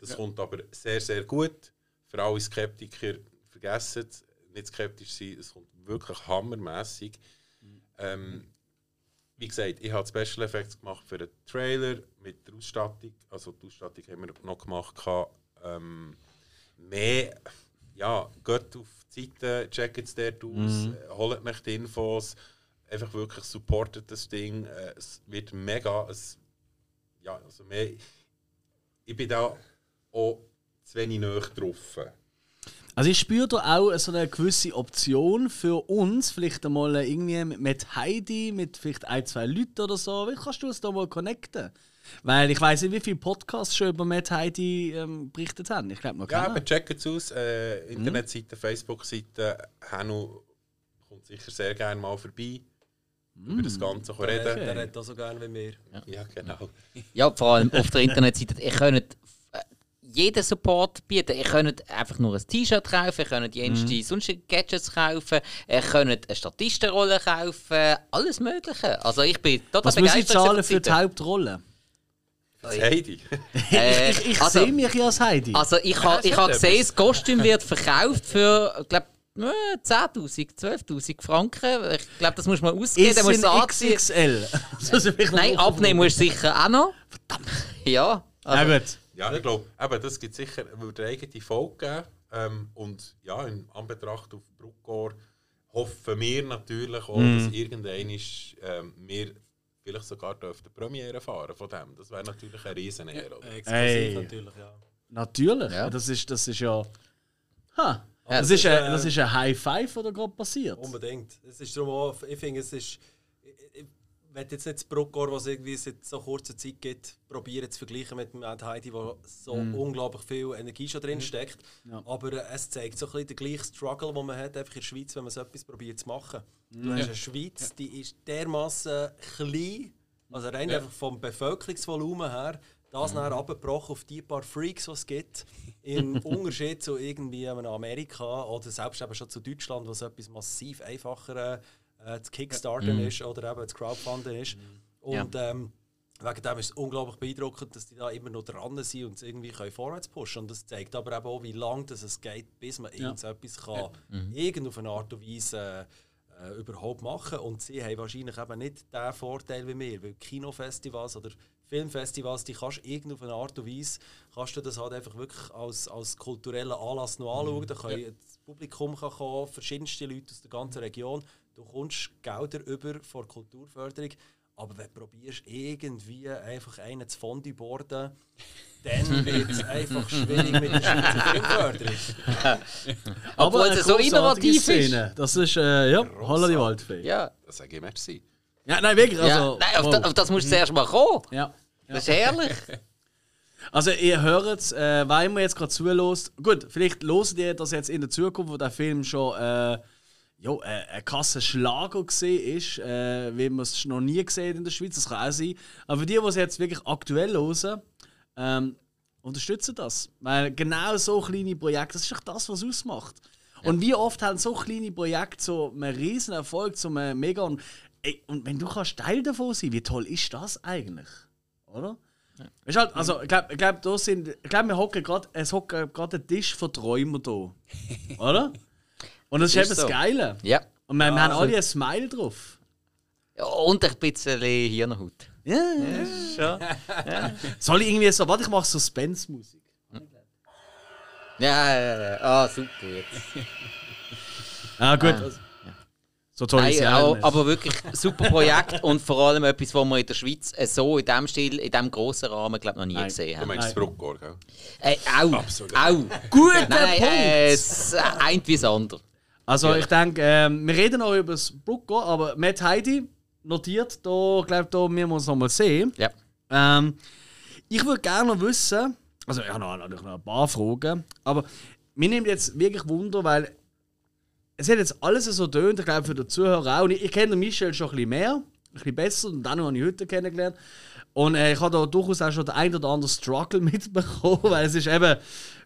Das kommt aber sehr, sehr gut. Für alle Skeptiker, vergessen es, nicht skeptisch sein, es kommt wirklich hammermäßig. Ähm, wie gesagt, ich habe Special Effects gemacht für den Trailer mit der Ausstattung. Also die Ausstattung haben wir noch gemacht. Ähm, mehr, ja, geht auf die Seite, checkt es dort aus, äh, holt mich die Infos, einfach wirklich supportet das Ding. Äh, es wird mega, es, ja, also mehr, ich bin da auch zu wenig näher drauf. Also ich spüre da auch so eine gewisse Option für uns, vielleicht einmal irgendwie mit Heidi, mit vielleicht ein, zwei Leuten oder so. Wie kannst du uns da mal connecten? Weil ich weiß nicht, wie viele Podcasts schon über Matt Heidi ähm, berichtet haben. Ich glaube noch Ja, keiner. aber checkt es aus. Äh, Internetseite, Facebook-Seite. Hanno kommt sicher sehr gerne mal vorbei. Über das Ganze Der, reden. der redet auch so gerne wie mir. Ja, genau. Ja, vor allem auf der Internetseite. Ihr könnt äh, jeden Support bieten. Ihr könnt einfach nur ein T-Shirt kaufen, ihr könnt jenste sonstige Gadgets kaufen, ihr könnt eine Statistenrolle kaufen, alles Mögliche. Also ich bin total Was ich begeistert zahlen für die. Hauptrolle? Das Heidi. [laughs] Äh, Ich, ich also, sehe mich ja als Heidi. also ich habe ich ha gesehen, das Kostüm wird verkauft für, ich glaube, 10.000, 12.000 Franken. Ich glaube, das muss man ausgeben. ist dann musst du anziehen. XXL. Nein, [laughs] abnehmen musst du sicher auch noch. Verdammt. [laughs] Ja. Also, Ja gut. Ja, ich glaube, eben, das gibt sicher würde eine eigene Folge geben. Ähm, und ja, in Anbetracht auf Bruckgor hoffen wir natürlich auch, dass irgendwann ist, ähm, wir vielleicht sogar dürften Premiere fahren von dem. Das wäre natürlich ein Riesenehre. Oder? Exklusiv Hey. natürlich, ja. Natürlich. Ja. Das, ist, das ist ja. Ha. Ja, das, ist ein, äh, das ist ein High Five, was da gerade passiert. Unbedingt. Es ist darum auch, ich finde, es ist. Ich, ich will jetzt nicht das Bruckgor, was es irgendwie seit so kurzer Zeit gibt, probieren zu vergleichen mit dem Mad Heidi, wo so unglaublich viel Energie schon drin steckt. Ja. Aber äh, es zeigt so ein bisschen den gleichen Struggle, den man hat einfach in der Schweiz, wenn man so etwas probiert zu machen. Du hast eine Schweiz, die ist dermaßen klein, also rein einfach vom Bevölkerungsvolumen her, das nachher abgebrochen auf die paar Freaks, die es gibt. Im [laughs] Unterschied zu irgendwie einem Amerika oder selbst eben schon zu Deutschland, wo es etwas massiv einfacher äh, zu kickstarten ist oder eben zu crowdfunden ist. Und ähm, wegen dem ist es unglaublich beeindruckend, dass die da immer noch dran sind und es irgendwie können vorwärts pushen. Und das zeigt aber eben auch, wie lange das es geht, bis man irgendetwas kann, irgend auf eine Art und Weise äh, überhaupt machen. Und sie haben wahrscheinlich eben nicht den Vorteil wie wir, weil Kinofestivals oder Filmfestivals, die kannst du irgend auf eine Art und Weise, kannst du das halt einfach wirklich als, als kulturellen Anlass noch anschauen. Da können das Publikum kann kommen, verschiedenste Leute aus der ganzen Region. Du kommst Gelder über von der Kulturförderung. Aber wenn du probierst, irgendwie einfach einen zu Fondue borden, dann [laughs] wird es einfach schwierig mit der Schweizer Filmförderung. [laughs] Obwohl es so innovativ ist. Szene. Das ist, äh, ja, Holla die Waldfee. Ja. Ja. Das sage ich merci. nein, wirklich. ja. Also, Nein, auf, wow. da, auf das musst du zuerst mal kommen. ja. Das ist herrlich. [laughs] Also ihr hört es, äh, weil man jetzt gerade zulässt. Gut, vielleicht loset ihr das jetzt in der Zukunft, wo der Film schon äh, jo, äh, ein krasser Schlager gesehen ist, äh, wie man es noch nie gesehen hat in der Schweiz. Das kann auch sein. Aber für die, die es jetzt wirklich aktuell hören, ähm, unterstützen das. Weil genau so kleine Projekte, das ist doch das, was ausmacht. Und wie oft haben so kleine Projekte so einen riesen Erfolg, so einen mega. Und, ey, und wenn du kannst Teil davon sein, wie toll ist das eigentlich? Oder? Weißt du halt, also, ich glaube, glaub, da sind, ich glaube, wir hocken gerade, es hockt gerade ein Tisch von Träumen da. [laughs] Oder? Und das ist, Ist eben das so. Geile. Ja. Und wir, wir haben alle ein Smile drauf. Ja, Und ein bisschen Hirnhaut. Ja. Ja, Soll ich irgendwie so, warte, ich mache Suspense-Musik. ja, ja. ja. Ah, super. Jetzt. [laughs] Ah, gut. Also, so toll ist Nein, sie auch, auch aber wirklich super Projekt [laughs] und vor allem etwas, was wir in der Schweiz äh, so in diesem Stil, in diesem grossen Rahmen, glaube noch nie Nein. gesehen Du haben. meinst das Bruckgor, gell? Äh, auch, Absolut. auch. Guter Nein, Punkt! äh, es äh, eint wie das andere. Also ich denke, ähm, wir reden noch über das Brucko, aber Matt Heidi notiert, da glaube da müssen wir uns noch mal sehen. Ja. Ähm, ich würde gerne noch wissen, also ich habe noch, natürlich noch ein paar Fragen, aber mir nimmt jetzt wirklich Wunder, weil es hat jetzt alles so tönt, ich glaube für den Zuhörer auch. Und ich, ich kenne Michel schon ein bisschen mehr, ein bisschen besser und dann habe ich heute kennengelernt. Und äh, ich habe da durchaus auch schon den ein oder anderen Struggle [laughs] mitbekommen, weil es ist eben,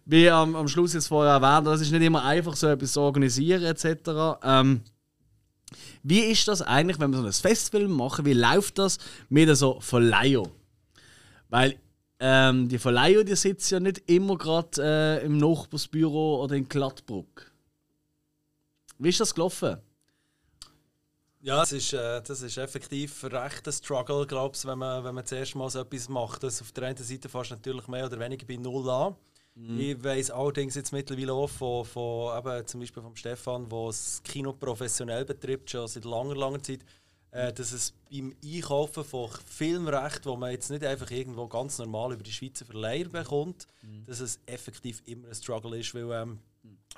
wie am, am Schluss jetzt vorher erwähnt, es ist nicht immer einfach, so etwas zu organisieren etc. Ähm, wie ist das eigentlich, wenn wir so ein Festival machen? Wie läuft das mit so Verleihung? Weil ähm, die Verleihung, die sitzt ja nicht immer gerade äh, im Nachbarsbüro oder in Glattbruck. Wie ist das gelaufen? Ja, das ist, äh, das ist effektiv recht ein Struggle, glaube ich, wenn man, wenn man zuerst mal so etwas macht. Das auf der einen Seite fast natürlich mehr oder weniger bei Null an. Ich weiss allerdings jetzt mittlerweile auch von, von eben zum Beispiel vom Stefan, der das Kino professionell betreibt, schon seit langer, langer Zeit, äh, dass es beim Einkaufen von Filmrecht, wo man jetzt nicht einfach irgendwo ganz normal über die Schweizer Verleiher bekommt, dass es effektiv immer ein Struggle ist, weil ähm,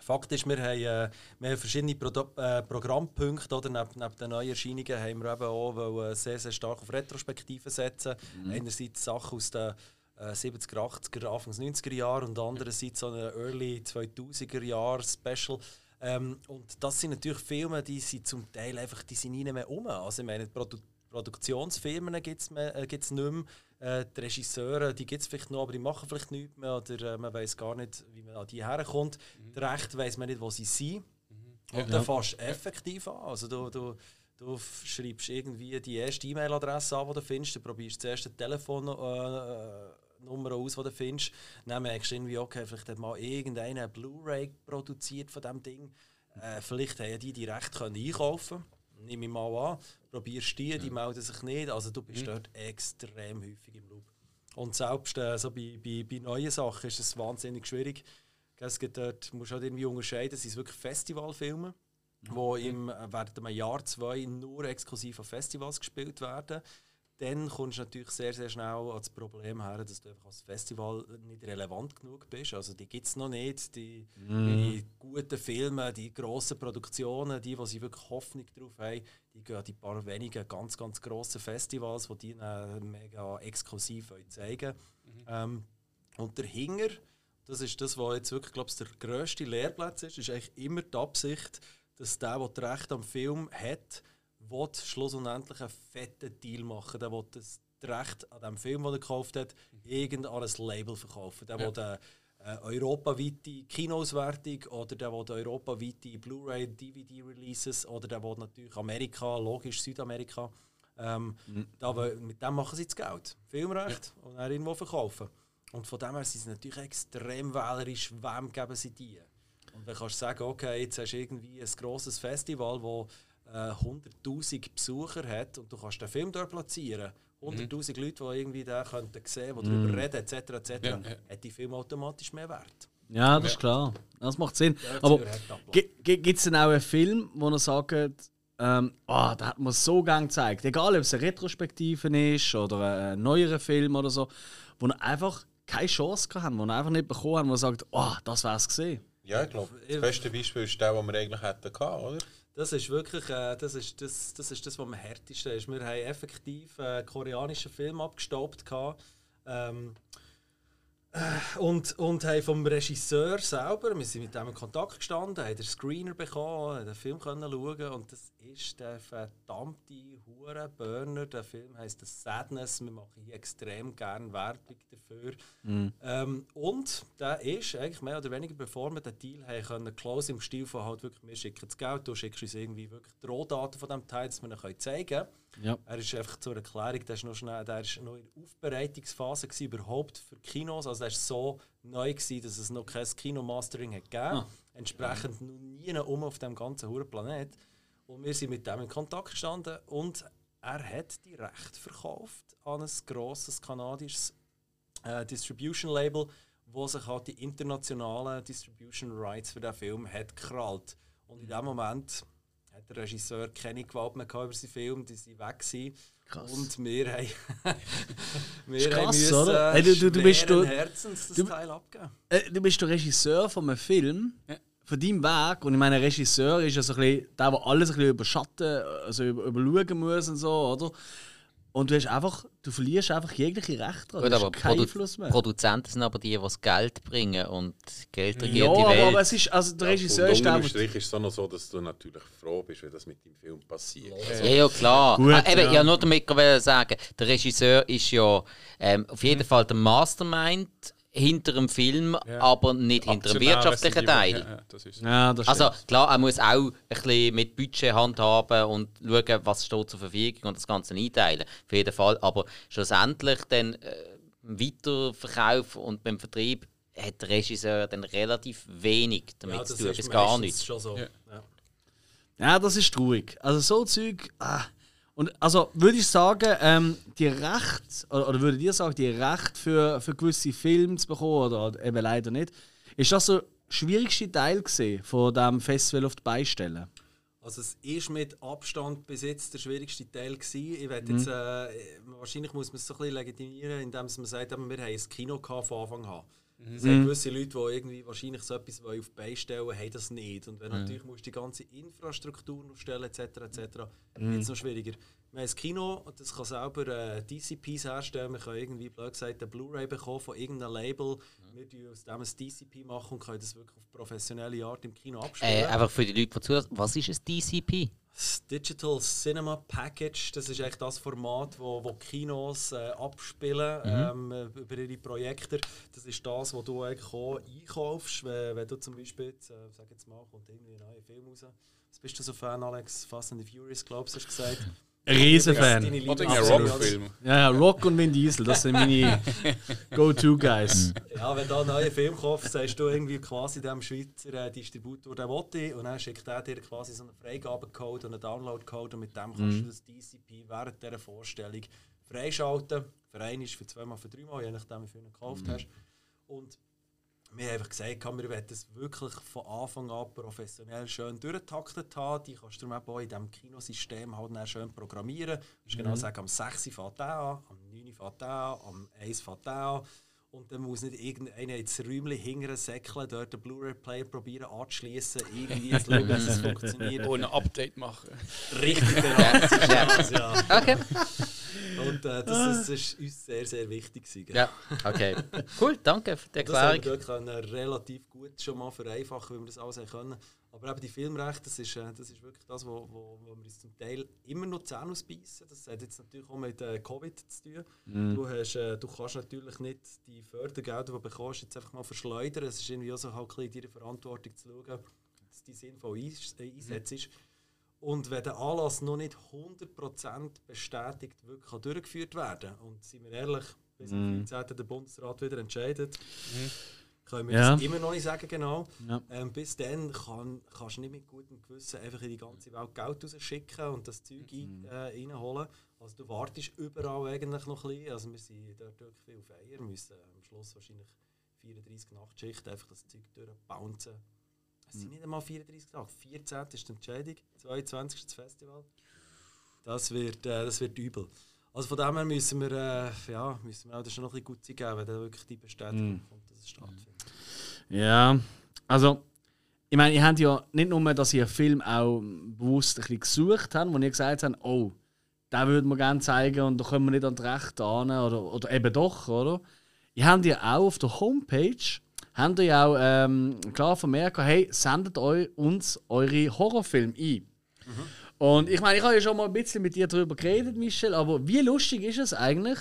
Fakt ist, wir haben, äh, wir haben verschiedene Prodo äh, Programmpunkte. Oder? Neben, neben den neuen Erscheinungen haben wir eben auch wollen sehr, sehr stark auf Retrospektiven setzen. Einerseits Sachen aus den äh, 70er, 80er, Anfangs 90er Jahren und andererseits so eine Early 2000er Jahre Special. Ähm, und das sind natürlich Filme, die sind zum Teil einfach, die sind nie mehr um. Also ich meine, Produ Produktionsfirmen gibt es äh, gibt's nicht mehr. Äh, die Regisseure, die gibt es vielleicht noch, aber die machen vielleicht nichts mehr oder äh, man weiß gar nicht, wie man an die herkommt. Mhm. Recht weiß man nicht, wo sie sind. Und dann fährst du effektiv an. Also du, du, du schreibst irgendwie die erste E-Mail-Adresse an, die du findest, du probierst das erste Telefonnummer äh, Nummer aus, die du findest. Dann merkst du irgendwie, okay, vielleicht hat mal irgendeiner eine Blu-ray produziert von diesem Ding. Äh, vielleicht haben die Rechte können einkaufen Nehme ich mal an. Probierst die, die melden sich nicht. Also du bist dort extrem häufig im Loop. Und selbst äh, so bei, bei, bei neuen Sachen ist es wahnsinnig schwierig. Es gibt dort, du musst halt irgendwie unterscheiden, sind es wirklich Festivalfilme, die im, äh, während einem Jahr, zwei nur exklusiv an Festivals gespielt werden. Dann kommst du natürlich sehr, sehr schnell an das Problem her, dass du einfach als Festival nicht relevant genug bist. Also die gibt es noch nicht. Die, die guten Filme, die grossen Produktionen, die, wo sie wirklich Hoffnung drauf haben, die gehen an die paar wenigen ganz, ganz grossen Festivals, die die mega exklusiv zeigen ähm, Und der Hinger, das ist das, was jetzt wirklich, glaube ich, der grösste Lehrplatz ist, ist eigentlich immer die Absicht, dass der, der das Recht am Film hat, will schlussendlich einen fetten Deal machen. Der will das Recht an dem Film, den er gekauft hat, irgendein ein Label verkaufen. Der will eine äh, europaweite Kinoauswertung oder der will europaweite Blu-ray, DVD-Releases oder der will natürlich Amerika, logisch Südamerika. Ähm, da, will- mit dem machen sie das Geld. Filmrecht und dann irgendwo verkaufen. Und von dem her sind sie natürlich extrem wählerisch, wem geben sie die. Und dann kannst du sagen, okay, jetzt hast du irgendwie ein grosses Festival, wo äh, 100'000 Besucher hat und du kannst den Film dort platzieren. 100'000 Leute, die irgendwie den könnten sehen, die darüber reden, etc., etc., Ja, ja. hat die Film automatisch mehr Wert. Ja, das ist klar. Das macht Sinn. Ja, Aber gibt es denn auch einen Film, wo er sagt, ähm, oh, da hat man so gern gezeigt, egal ob es eine Retrospektive ist oder ein neuerer Film oder so, wo er einfach keine Chance haben, wo er einfach nicht bekommen haben, wo er sagt, oh, das wär's gesehen. Ja, ich glaube, das beste Beispiel ist der, den wir eigentlich hätten gehabt, oder? Das ist wirklich äh, das, ist das, das, ist das, was am härtesten ist. Wir haben effektiv einen koreanischen Film abgestaubt. Ähm, Und, und haben vom Regisseur selber, wir sind mit dem in Kontakt gestanden, haben den Screener bekommen, den Film können schauen und das ist der verdammte Hure Burner. Der Film heißt The Sadness. Wir machen hier extrem gerne Werbung dafür. Ähm, und der ist eigentlich mehr oder weniger, bevor wir den Deal haben können, close im Stil von halt wirklich, wir schicken das Geld, du schickst uns irgendwie wirklich die Rohdaten von dem Teil, dass wir ihn können zeigen können. Ja. Er ist einfach zur Erklärung, der ist noch, schnell, der ist noch in der Aufbereitungsphase gewesen, überhaupt für Kinos. Also der ist so neu gewesen, dass es noch kein Kinomastering hat gegeben. Entsprechend noch nie um auf dem ganzen huren Planet. Und wir sind mit dem in Kontakt gestanden und er hat die Rechte verkauft an ein grosses kanadisches äh, Distribution Label, wo sich halt die internationalen Distribution Rights für den Film hat gekrallt. Und in dem Moment hat der Regisseur keine Gewalt mehr über seinen Film, die sind weg gewesen. Krass. Und wir haben, [laughs] wir krass, haben müssen oder? Hey, du- du- du bist du- Herzens das du- Teil abgeben. Äh, du bist der Regisseur von einem Film, von deinem Weg. Und ich meine, Regisseur ist ja so ein bisschen der, der alles ein bisschen überschatten, also über, überschauen muss und so, oder? Und du hast einfach, du verlierst einfach jegliche Rechte dran. Gut, aber keinen Produ Einfluss mehr. Produzenten sind aber die, die das Geld bringen und Geld regiert ja, die aber, Welt. aber es ist, also der Regisseur ist der, Strich ist es auch noch so, dass du natürlich froh bist, wenn das mit deinem Film passiert. Ja, ja, klar. Gut, ah, eben, ja. ja. nur damit ich sagen, der Regisseur ist ja ähm, auf jeden Fall der Mastermind hinter dem Film, aber nicht hinter dem wirtschaftlichen Teil. Ja, ja, das ist ja, das Also klar, er muss auch ein bisschen mit Budget handhaben und schauen, was steht zur Verfügung und das Ganze einteilen. Auf jeden Fall. Aber schlussendlich dann äh, im Weiterverkauf und beim Vertrieb hat der Regisseur dann relativ wenig damit zu tun, bis gar nichts. Schon so. Ja. Ja. Ja, das ist traurig. Also so Zeug. Ah. Und also würde ich sagen, ähm, die Recht, oder, oder würdet ihr sagen, die Recht für, für gewisse Filme zu bekommen, oder, oder eben leider nicht, ist das so der schwierigste Teil von diesem Festival auf die Beistellen? Also es ist mit Abstand bis jetzt der schwierigste Teil gewesen. Ich werde jetzt, äh, wahrscheinlich muss man es so ein bisschen legitimieren, indem man sagt, wir haben ein Kino gehabt von Anfang an. Es sind gewisse Leute, die irgendwie wahrscheinlich so etwas wollen auf die Beine stellen haben das nicht. Und wenn natürlich musst du die ganze Infrastruktur noch stellen etc. etc. wird es noch schwieriger. Wir haben ein Kino, das kann selber äh, DCPs herstellen. Wir können irgendwie, blöd gesagt, eine Blu-ray bekommen von irgendeinem Label. Wir tun aus dem ein DCP machen und können das wirklich auf professionelle Art im Kino abspielen. Äh, einfach für die Leute, die zuhören, was ist ein DCP? Das Digital Cinema Package, das ist eigentlich das Format, wo, wo Kinos äh, abspielen ähm, äh, über ihre Projekte. Das ist das, was du eigentlich auch einkaufst, wenn, wenn du zum Beispiel, jetzt, äh, sag jetzt mal, kommt irgendwie ein neuer Film raus. Was bist du so Fan, Alex? Fast and the Furious, glaubst du, hast du gesagt? [laughs] Riesenfan. Ein Rockfilm. Ja, ja, Rock und Vin Diesel, das sind meine [laughs] Go-To-Guys. Ja, wenn da ein neuer Film kommt, sagst du irgendwie quasi dem Schweizer äh, Distributor, der will und dann schickt er dir quasi so einen Freigabecode und einen Downloadcode und mit dem kannst du das DCP während dieser Vorstellung freischalten. Für einmal, für zweimal, für dreimal, je nachdem wie viel du gekauft hast. Und wir haben einfach gesagt, wir wollen das wirklich von Anfang an professionell schön durchgetaktet haben. Die kannst du auch in diesem Kinosystem halt dann schön programmieren. Du kannst genau sagen, am 6 fängt der an, am 9 fängt der an, am 1 fängt der an. Und dann muss nicht irgendeiner ins Räumchen hingern säckeln, dort den Blu-ray-Player probieren anzuschließen, irgendwie zu schauen, [laughs] dass es funktioniert. Ohne Update machen. Richtig, [laughs] genau. Ja. Okay. Und äh, das, das ist uns sehr, sehr wichtig. Gewesen? Ja, okay. Cool, danke für die Das haben wir Erklärung. relativ gut schon mal vereinfachen, weil wir das alles haben können. Aber eben die Filmrechte, das ist, äh, das ist wirklich das, wo, wo, wo wir uns zum Teil immer noch Zähne ausbeissen. Das hat jetzt natürlich auch mit äh, Covid zu tun. Du, hast, äh, du kannst natürlich nicht die Fördergelder, die du bekommst, jetzt einfach mal verschleudern. Es ist irgendwie auch so halt ein bisschen deine Verantwortung zu schauen, dass die sinnvoll eins- äh, einsetzt. Und wenn der Anlass noch nicht 100% bestätigt wirklich kann durchgeführt werden und sind wir ehrlich, bis am 14. der Bundesrat wieder entscheidet, können wir Ja. das immer noch nicht sagen genau. Ja. Ähm, bis dann kann, kannst du nicht mit gutem Gewissen einfach in die ganze Welt Geld rausschicken und das Zeug ein, äh, reinholen. Also du wartest überall eigentlich noch ein bisschen. Also wir sind dort wirklich viel auf Eier, müssen am Schluss wahrscheinlich 34 Nachtschichten einfach das Zeug durchbouncen. Es sind nicht einmal 34 Tage, 14 ist die Entscheidung, 22 ist das Festival. Das wird, äh, das wird übel. Also von dem her müssen wir, äh, ja, müssen wir auch das schon noch ein bisschen gut geben, wenn dann wirklich die Bestätigung kommt, dass es stattfindet. Ja, also, ich meine, ihr habt ja nicht nur, dass ihr Film auch bewusst ein bisschen gesucht habt, wo ihr gesagt habt, oh, den würden wir gerne zeigen und da kommen wir nicht an das Recht an oder, oder eben doch, oder? ihr habt ja auch auf der Homepage habt ihr auch ähm, klar vermerkt, hey, sendet eu, uns eure Horrorfilme ein. Und ich meine, ich habe ja schon mal ein bisschen mit dir darüber geredet, Michel, aber wie lustig ist es eigentlich,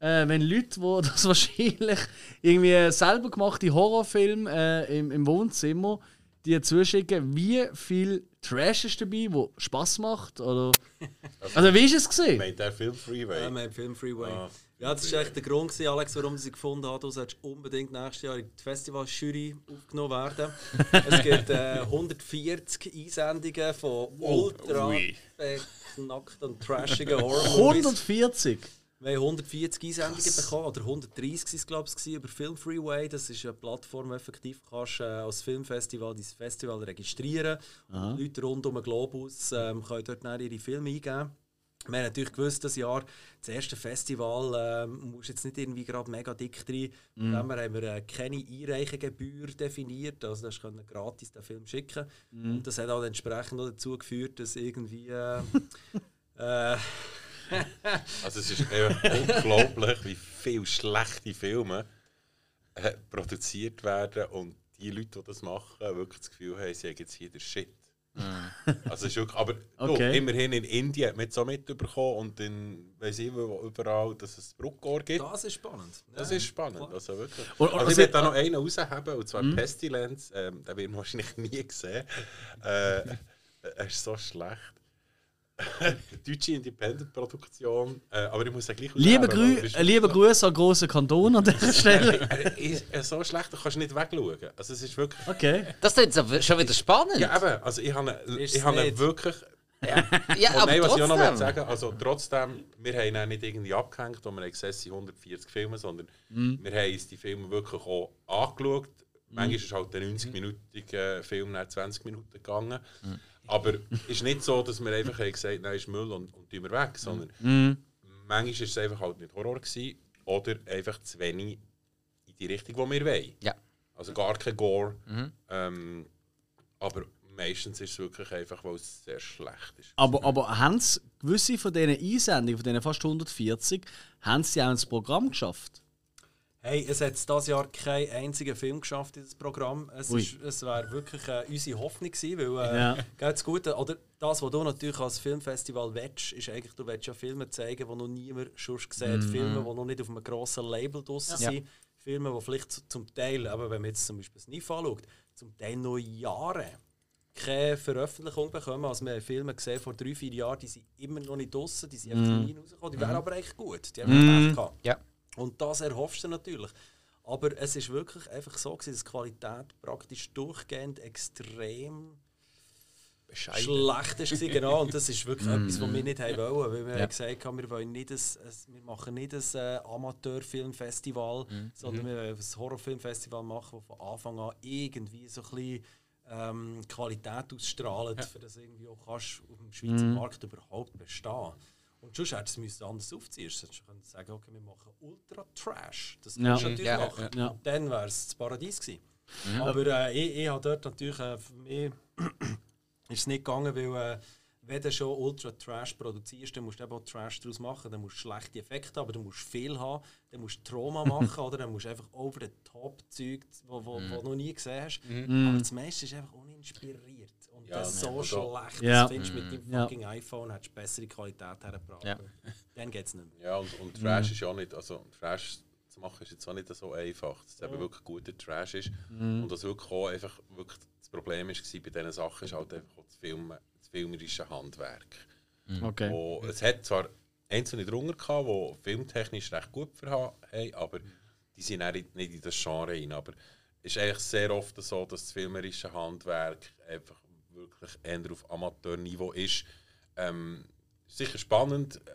äh, wenn Leute, die [laughs] das wahrscheinlich irgendwie selber gemachte Horrorfilme äh, im, im Wohnzimmer dir zuschicken, wie viel Trash ist dabei, wo Spaß macht? Oder [laughs] also wie ist es gesehen? Meint der Film Freeway? Ja, wir haben Film Freeway. Ah, ja, das war echt der Grund, gewesen, Alex, warum sie gefunden hat, du solltest unbedingt nächstes Jahr in die Festivaljury aufgenommen werden. [laughs] es gibt äh, 140 Einsendungen von ultra ui. beknackten und trashigen [laughs] Horror 140? Wir haben 140 Einsendungen bekommen, oder 130 waren es, glaube ich, über Film Freeway. Das ist eine Plattform, wo effektiv kannst, äh, als Filmfestival dein Festival registrieren kannst. Leute rund um den Globus ähm, können dort dann ihre Filme eingeben. Wir haben natürlich gewusst, das Jahr, das erste Festival, ähm, musst jetzt nicht irgendwie gerade mega dick rein. Dem her haben wir äh, keine Einreichegebühr definiert, also du konntest gratis den Film schicken. Und das hat auch entsprechend dazu geführt, dass irgendwie... [laughs] Äh, äh, Also es ist einfach unglaublich, wie viele schlechte Filme äh, produziert werden und die Leute, die das machen, wirklich das Gefühl haben, sie haben jetzt hier den Shit. Also es ist wirklich, aber du, Okay. immerhin in Indien hat man jetzt auch mitbekommen und in weiss ich wo, überall, dass es Bruckor gibt. das ist spannend. Das Ja, ist spannend, klar. also wirklich. Und- und- also ich also- werde da noch einen rausheben, und zwar Pestilence, ähm, den wird man wahrscheinlich [laughs] nie sehen. Äh, er ist so schlecht. [laughs] Deutsche Independent-Produktion, äh, aber ich muss ja gleich Liebe, Grü ist äh, liebe Grüße an grossen Kanton an dieser Stelle. er ist äh, so schlecht, da kannst du nicht wegschauen. Also es ist wirklich... Okay. Das ist schon wieder spannend. Ja, eben, also ich habe, Ist ich habe wirklich... Ja, Und aber nein, was ich auch noch trotzdem. sagen also trotzdem, wir haben ihn nicht irgendwie abgehängt, wo wir haben gesagt, es sind 140 Filme, sondern wir haben uns die Filme wirklich auch angeschaut. Manchmal ist halt der 90-minütige Film nach 20 Minuten gegangen. Aber es ist nicht so, dass wir einfach haben gesagt nein, ist Müll und, und tun wir weg, sondern manchmal war es einfach halt nicht Horror gewesen, oder einfach zu wenig in die Richtung, die wir wollen. Ja. Also gar kein Gore. Ähm, aber meistens ist es wirklich einfach, weil es sehr schlecht ist. Aber, aber haben sie gewisse von diesen Einsendungen, von diesen fast 140, haben sie auch ins Programm geschafft? Hey, es hat dieses Jahr keinen einzigen Film geschafft, dieses Programm. Es, Ui. ist, es wäre wirklich äh, unsere Hoffnung gewesen, weil äh, Ja. das Gute, oder das, was du natürlich als Filmfestival willst, ist eigentlich, du willst ja Filme zeigen, die noch niemand schon gesehen hat, Filme, die noch nicht auf einem grossen Label draussen Ja. sind, Filme, die vielleicht zu- zum Teil, aber wenn man jetzt zum Beispiel das NIF anschaut, zum Teil noch Jahre keine Veröffentlichung bekommen. Also wir haben Filme gesehen vor drei, vier Jahren, die sind immer noch nicht draussen, die sind einfach nie rausgekommen, die wären aber eigentlich gut, die haben wir mm. gehabt. Ja. Und das erhoffst du natürlich. Aber es ist wirklich einfach so, gewesen, dass die Qualität praktisch durchgehend extrem schlecht war. Genau. Und das ist wirklich [laughs] etwas, was wir nicht haben wollen. Weil wir Ja. gesagt haben, wir, wollen nicht ein, ein, wir machen nicht ein äh, Amateurfilmfestival, sondern wir wollen ein Horrorfilmfestival machen, das von Anfang an irgendwie so ein bisschen ähm, Qualität ausstrahlt, für das irgendwie auch kannst auf dem Schweizer Markt überhaupt bestehen. Und sonst hättest du es anders aufziehen müssen. Du hättest sagen okay, wir machen Ultra Trash. Das kannst Ja. du natürlich Ja, machen. ja. Und dann wäre es das Paradies gewesen. Aber äh, ich, ich habe dort natürlich äh, für mich [clears throat] ist es nicht gegangen, weil äh, wenn du schon Ultra Trash produzierst, dann musst du eben auch Trash daraus machen. Dann musst du schlechte Effekte haben, aber du musst viel haben. Dann musst du Trauma [laughs] machen oder dann musst du einfach over the top Zeug, wo, wo, wo du noch nie gesehen hast. Aber das meiste ist einfach uninspiriert. Und Ja, das ist so schlecht. Ja. Das findest du mit deinem Ja. fucking iPhone, hättest du bessere Qualität hergebracht. Ja. Dann geht es nicht mehr. Ja, und, und Trash ist ja auch nicht, also Trash zu machen ist jetzt auch nicht so einfach, dass es eben wirklich guter Trash ist. Und das wirklich auch einfach, wirklich das Problem ist, bei diesen Sachen ist halt einfach auch das, Film, das filmerische Handwerk. Okay. Wo, es hat zwar einzelne drunter gehabt, die filmtechnisch recht gut verha- haben, aber die sind auch nicht nicht in das Genre rein. Aber es ist eigentlich sehr oft so, dass das filmerische Handwerk einfach wirklich eher auf Amateurniveau ist. Ähm, sicher spannend. Äh,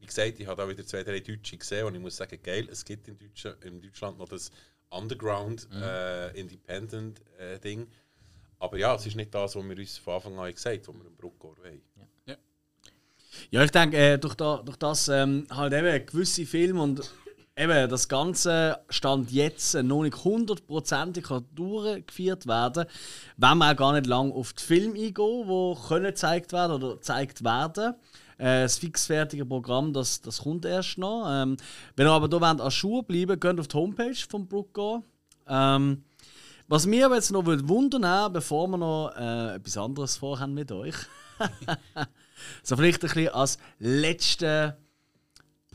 Wie gesagt, ich habe auch wieder zwei, drei Deutsche gesehen und ich muss sagen, geil, es gibt in, Deutschen, in Deutschland noch das Underground äh, Independent äh, Ding. Aber ja, es ist nicht das, was wir uns von Anfang an gesagt haben, was wir im Bruckgor wollen. Ja, ich denke, äh, durch, da, durch das ähm, halt eben gewisse Filme und eben, das Ganze stand jetzt noch nicht hundertprozentig durchgeführt werden. Wenn wir auch gar nicht lange auf die Filme eingehen, können gezeigt werden oder gezeigt werden. Äh, das fixfertige Programm, das, das kommt erst noch. Ähm, wenn ihr aber hier wollt, an Schuhe bleiben geht auf die Homepage von Brook ähm, Was mir aber jetzt noch wundern bevor wir noch äh, etwas anderes vorhaben mit euch. [laughs] so vielleicht ein bisschen als letzter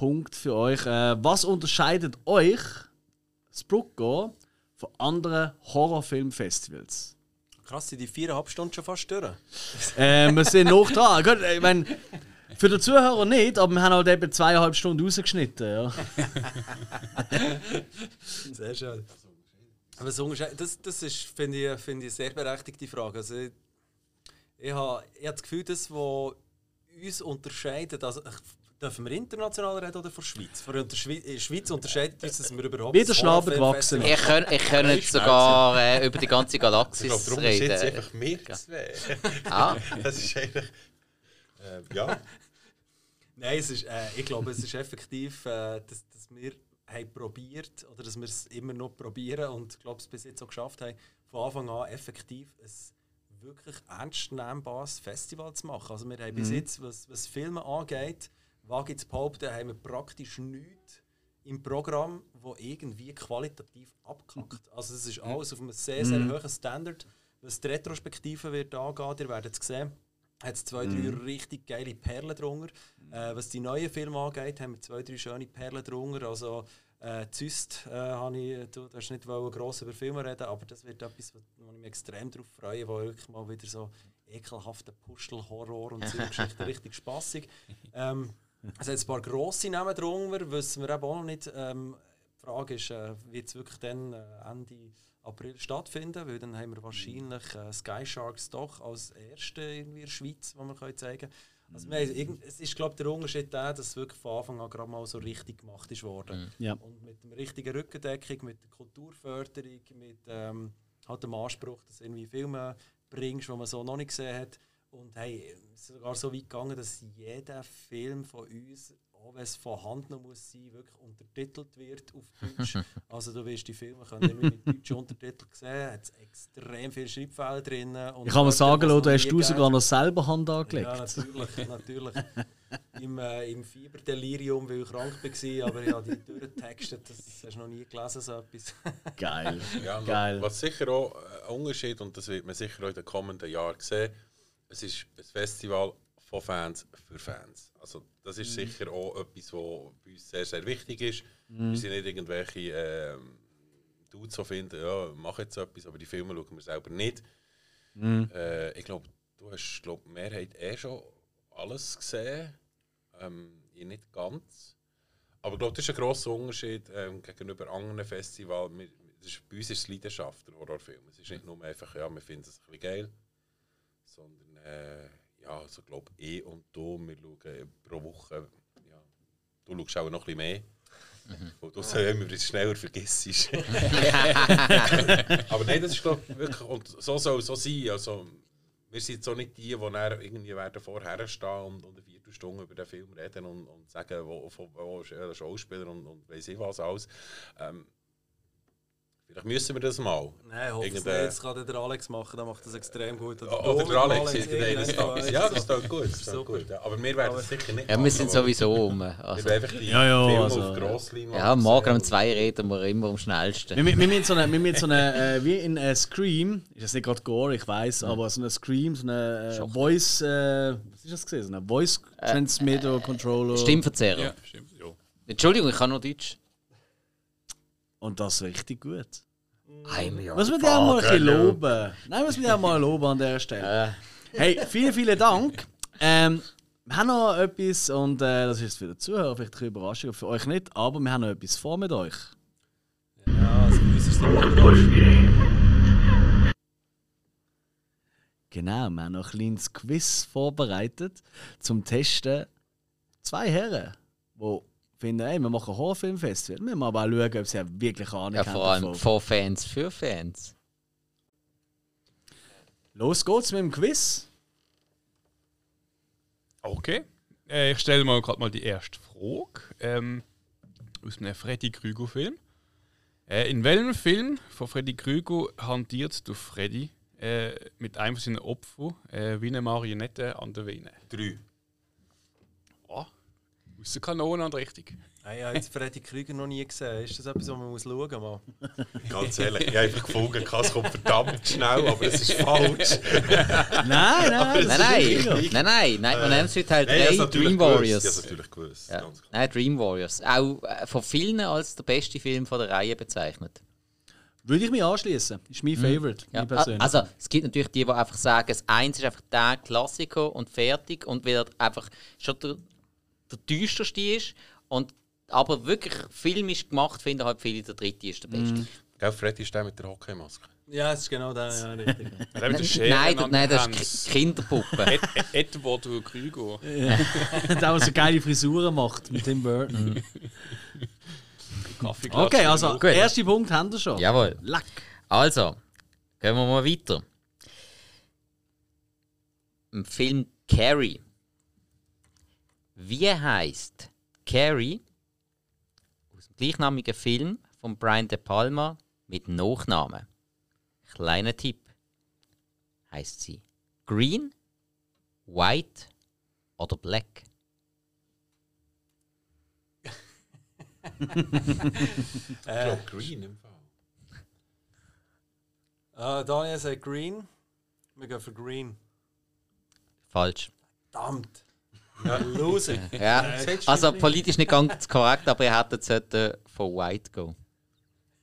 Punkt für euch. Äh, was unterscheidet euch, das von anderen Horrorfilmfestivals? Krass, sind die viereinhalb Stunden schon fast durch? äh, wir sind noch dran. Gut, ich meine, für den Zuhörer nicht, aber wir haben halt eben zweieinhalb Stunden rausgeschnitten. Ja. [laughs] Sehr schön. Aber das, das ist, finde ich, find ich, eine sehr berechtigte Frage. Also, ich, ich habe, ich habe das Gefühl, das, was uns unterscheidet, also Dürfen wir international reden oder von Schweiz? Von der Schweiz, Schweiz unterscheidet uns, dass wir überhaupt. Wieder Schnabel gewachsen. Ich könnte ich könnt sogar äh, über die ganze Galaxis ich glaub, reden. Ich glaube, einfach mehr zwei. Ah. [laughs] Das ist eigentlich. Äh, ja. Nein, es ist, äh, ich glaube, es ist effektiv, äh, dass, dass wir haben probiert oder dass wir es immer noch probieren und ich glaube, es bis jetzt auch geschafft haben, von Anfang an effektiv ein wirklich ernstnehmbares Festival zu machen. Also wir haben mhm. bis jetzt, was, was Filme angeht, wage zu behaupten, haben wir praktisch nichts im Programm, das irgendwie qualitativ abkackt. Also es ist alles auf einem sehr, sehr mhm. hohen Standard. Was die Retrospektive wird angehen, ihr werdet es sehen, hat es zwei, drei mm. richtig geile Perlen drunter. Mm. Äh, was die neuen Filme angeht, haben wir zwei, drei schöne Perlen drunter. Also äh, Zyst, äh, ich, du hast nicht gross über Filme reden, aber das wird etwas, wo ich mich extrem darauf freue, wo wirklich mal wieder so ekelhafter Puschel-Horror und so Geschichten [laughs] richtig spaßig. Ähm, es hat ein paar grosse Namen drunter, wissen wir eben auch noch nicht. Ähm, die Frage ist, äh, wird es wirklich dann äh, Ende April stattfinden? Weil dann haben wir wahrscheinlich äh, Sky Sharks doch als erste irgendwie in der Schweiz, wo wir können zeigen können. Also haben, es ist glaube der Unterschied der, dass es wirklich von Anfang an gerade mal so richtig gemacht ist worden. Mhm. Ja. Und mit der richtigen Rückendeckung, mit der Kulturförderung, mit ähm, halt dem Anspruch, dass du irgendwie Filme bringst, die man so noch nicht gesehen hat. Und hey, sogar so weit gegangen, dass jeder Film von uns, auch wenn es vorhanden muss sein, wirklich untertitelt wird auf Deutsch. [laughs] also du wirst die Filme können mit deutschen Untertiteln sehen, hat extrem viele Schreibfehler drin. ich kann mir sagen, du hast du sogar noch selber Hand angelegt. Ja, natürlich, [laughs] natürlich. Im, äh, Im Fieberdelirium, weil ich krank war, aber ich habe die durchgetextet, das hast du noch nie gelesen, so etwas. [laughs] Geil. Ja, Geil. Was sicher auch ein Unterschied, und das wird man sicher auch in den kommenden Jahren sehen, es ist ein Festival von Fans für Fans. Also das ist mhm. sicher auch etwas, was bei uns sehr, sehr wichtig ist. Mhm. Wir sind nicht irgendwelche äh, Dudes, die finden, ja, mach jetzt etwas, aber die Filme schauen wir selber nicht. Mhm. Äh, ich glaube, du hast glaub, die Mehrheit eh schon alles gesehen. Ähm, ich nicht ganz. Aber ich glaube, das ist ein grosser Unterschied ähm, gegenüber anderen Festivals. bei uns ist es Leidenschaft, der Horrorfilm. Es ist nicht nur einfach, ja, wir finden es ein bisschen geil, sondern äh, ja, also glaube eh und du, wir schauen pro Woche, ja, du schaust auch noch ein bisschen mehr. Mhm. Wo du so immer schneller vergisst. [laughs] Aber nein, das ist glaube wirklich, und so soll es so sein. Also, wir sind so nicht die, die dann irgendwie werden vorher stehen und, und eine Viertelstunde über den Film reden und, und sagen, wo, wo, wo ist der Schauspieler und, und weiss ich was alles. Ähm, Vielleicht müssen wir das mal. Nein, hoffe es Jetzt kann der Alex machen, dann macht das extrem gut. Oder, oder der Alex, Alex das Ja, das ist doch gut. Das ist [laughs] gut. Aber wir werden es sicher nicht Ja, wir sind sowieso um. Also. Wir einfach die ja, ja, Filme also. auf Grosslinie Ja, morgen um zwei reden wir immer am schnellsten. Wir, wir, wir so eine, wir so eine äh, wie in äh, Scream, ist das nicht gerade Gore, ich weiß, aber so eine Scream, so eine äh, Voice, äh, was ist das gesehen? So eine Voice Transmitter Controller. Stimmverzerrer. Ja, stimmt, ja. Entschuldigung, ich kann nur Deutsch. Und das richtig gut. Muss man dir auch mal ein bisschen loben. Nein, muss man dir auch mal loben an dieser Stelle. Hey, vielen, vielen Dank. Ähm, wir haben noch etwas, und äh, das ist für die Zuhörer vielleicht eine Überraschung, für euch nicht, aber wir haben noch etwas vor mit euch. Ja, also uns ist es nicht überraschend. Genau, wir haben noch ein kleines Quiz vorbereitet zum Testen. Zwei Herren, die finden, ey, wir machen ein Horrorfilmfestival. Wir müssen aber auch schauen, ob sie wirklich Ahnung ja, vor allem von Fans für Fans. Los geht's mit dem Quiz. Okay. Äh, ich stelle mal gerade mal die erste Frage. Ähm, aus einem Freddy Krüger-Film. Äh, in welchem Film von Freddy Krüger hantiert der Freddy äh, mit einem seiner Opfer äh, wie eine Marionette an der Vene? Drei. Aus der Kanone und richtig. Ah, ich habe jetzt Freddy Krüger noch nie gesehen. Ist das etwas, was man muss schauen muss? Ganz ehrlich, ich habe einfach gefunden, es kommt verdammt schnell, aber es ist falsch. Nein, nein, Nein, das nein, ist nein, nein, nein, nein, man nennt es heute Teil Nein, ich habe 3 es natürlich Dream gewusst. Warriors. Ich habe es natürlich gewusst. Ja. Ganz klar. Nein, Dream Warriors. Auch äh, von vielen als der beste Film von der Reihe bezeichnet. Würde ich mich anschließen. Ist mein Favorite, Ja, mein persönlich. also es gibt natürlich die, die einfach sagen, das eins ist einfach der Klassiker und fertig und weil er einfach schon der, der düsterste ist und aber wirklich filmisch gemacht, finden halt viele, der dritte ist der beste. Gell, Freddy ist der mit der Hockeymaske. Ja, es ist genau der, ja, richtig. [laughs] Der mit der Schere Nein, an nein, der das ist Ki- Kinderpuppe. [laughs] Ed Ed Edward Krüger. [laughs] der, der so geile Frisuren macht mit Tim Burton. Kaffeeklatsch Okay, also genug. erster Punkt haben wir schon. Jawohl. Lack. Also, gehen wir mal weiter. Im Film Carrie. Wie heißt Carrie aus dem gleichnamigen Film von Brian De Palma mit Nachnamen? Kleiner Tipp. Heißt sie Green, White oder Black? [laughs] Ich glaube, Green im Fall. Ah, Daniel sagt Green. Wir gehen für Green. Falsch. Verdammt. Loser. Ja, also politisch nicht ganz korrekt, aber ihr hättet sollten von White gehen.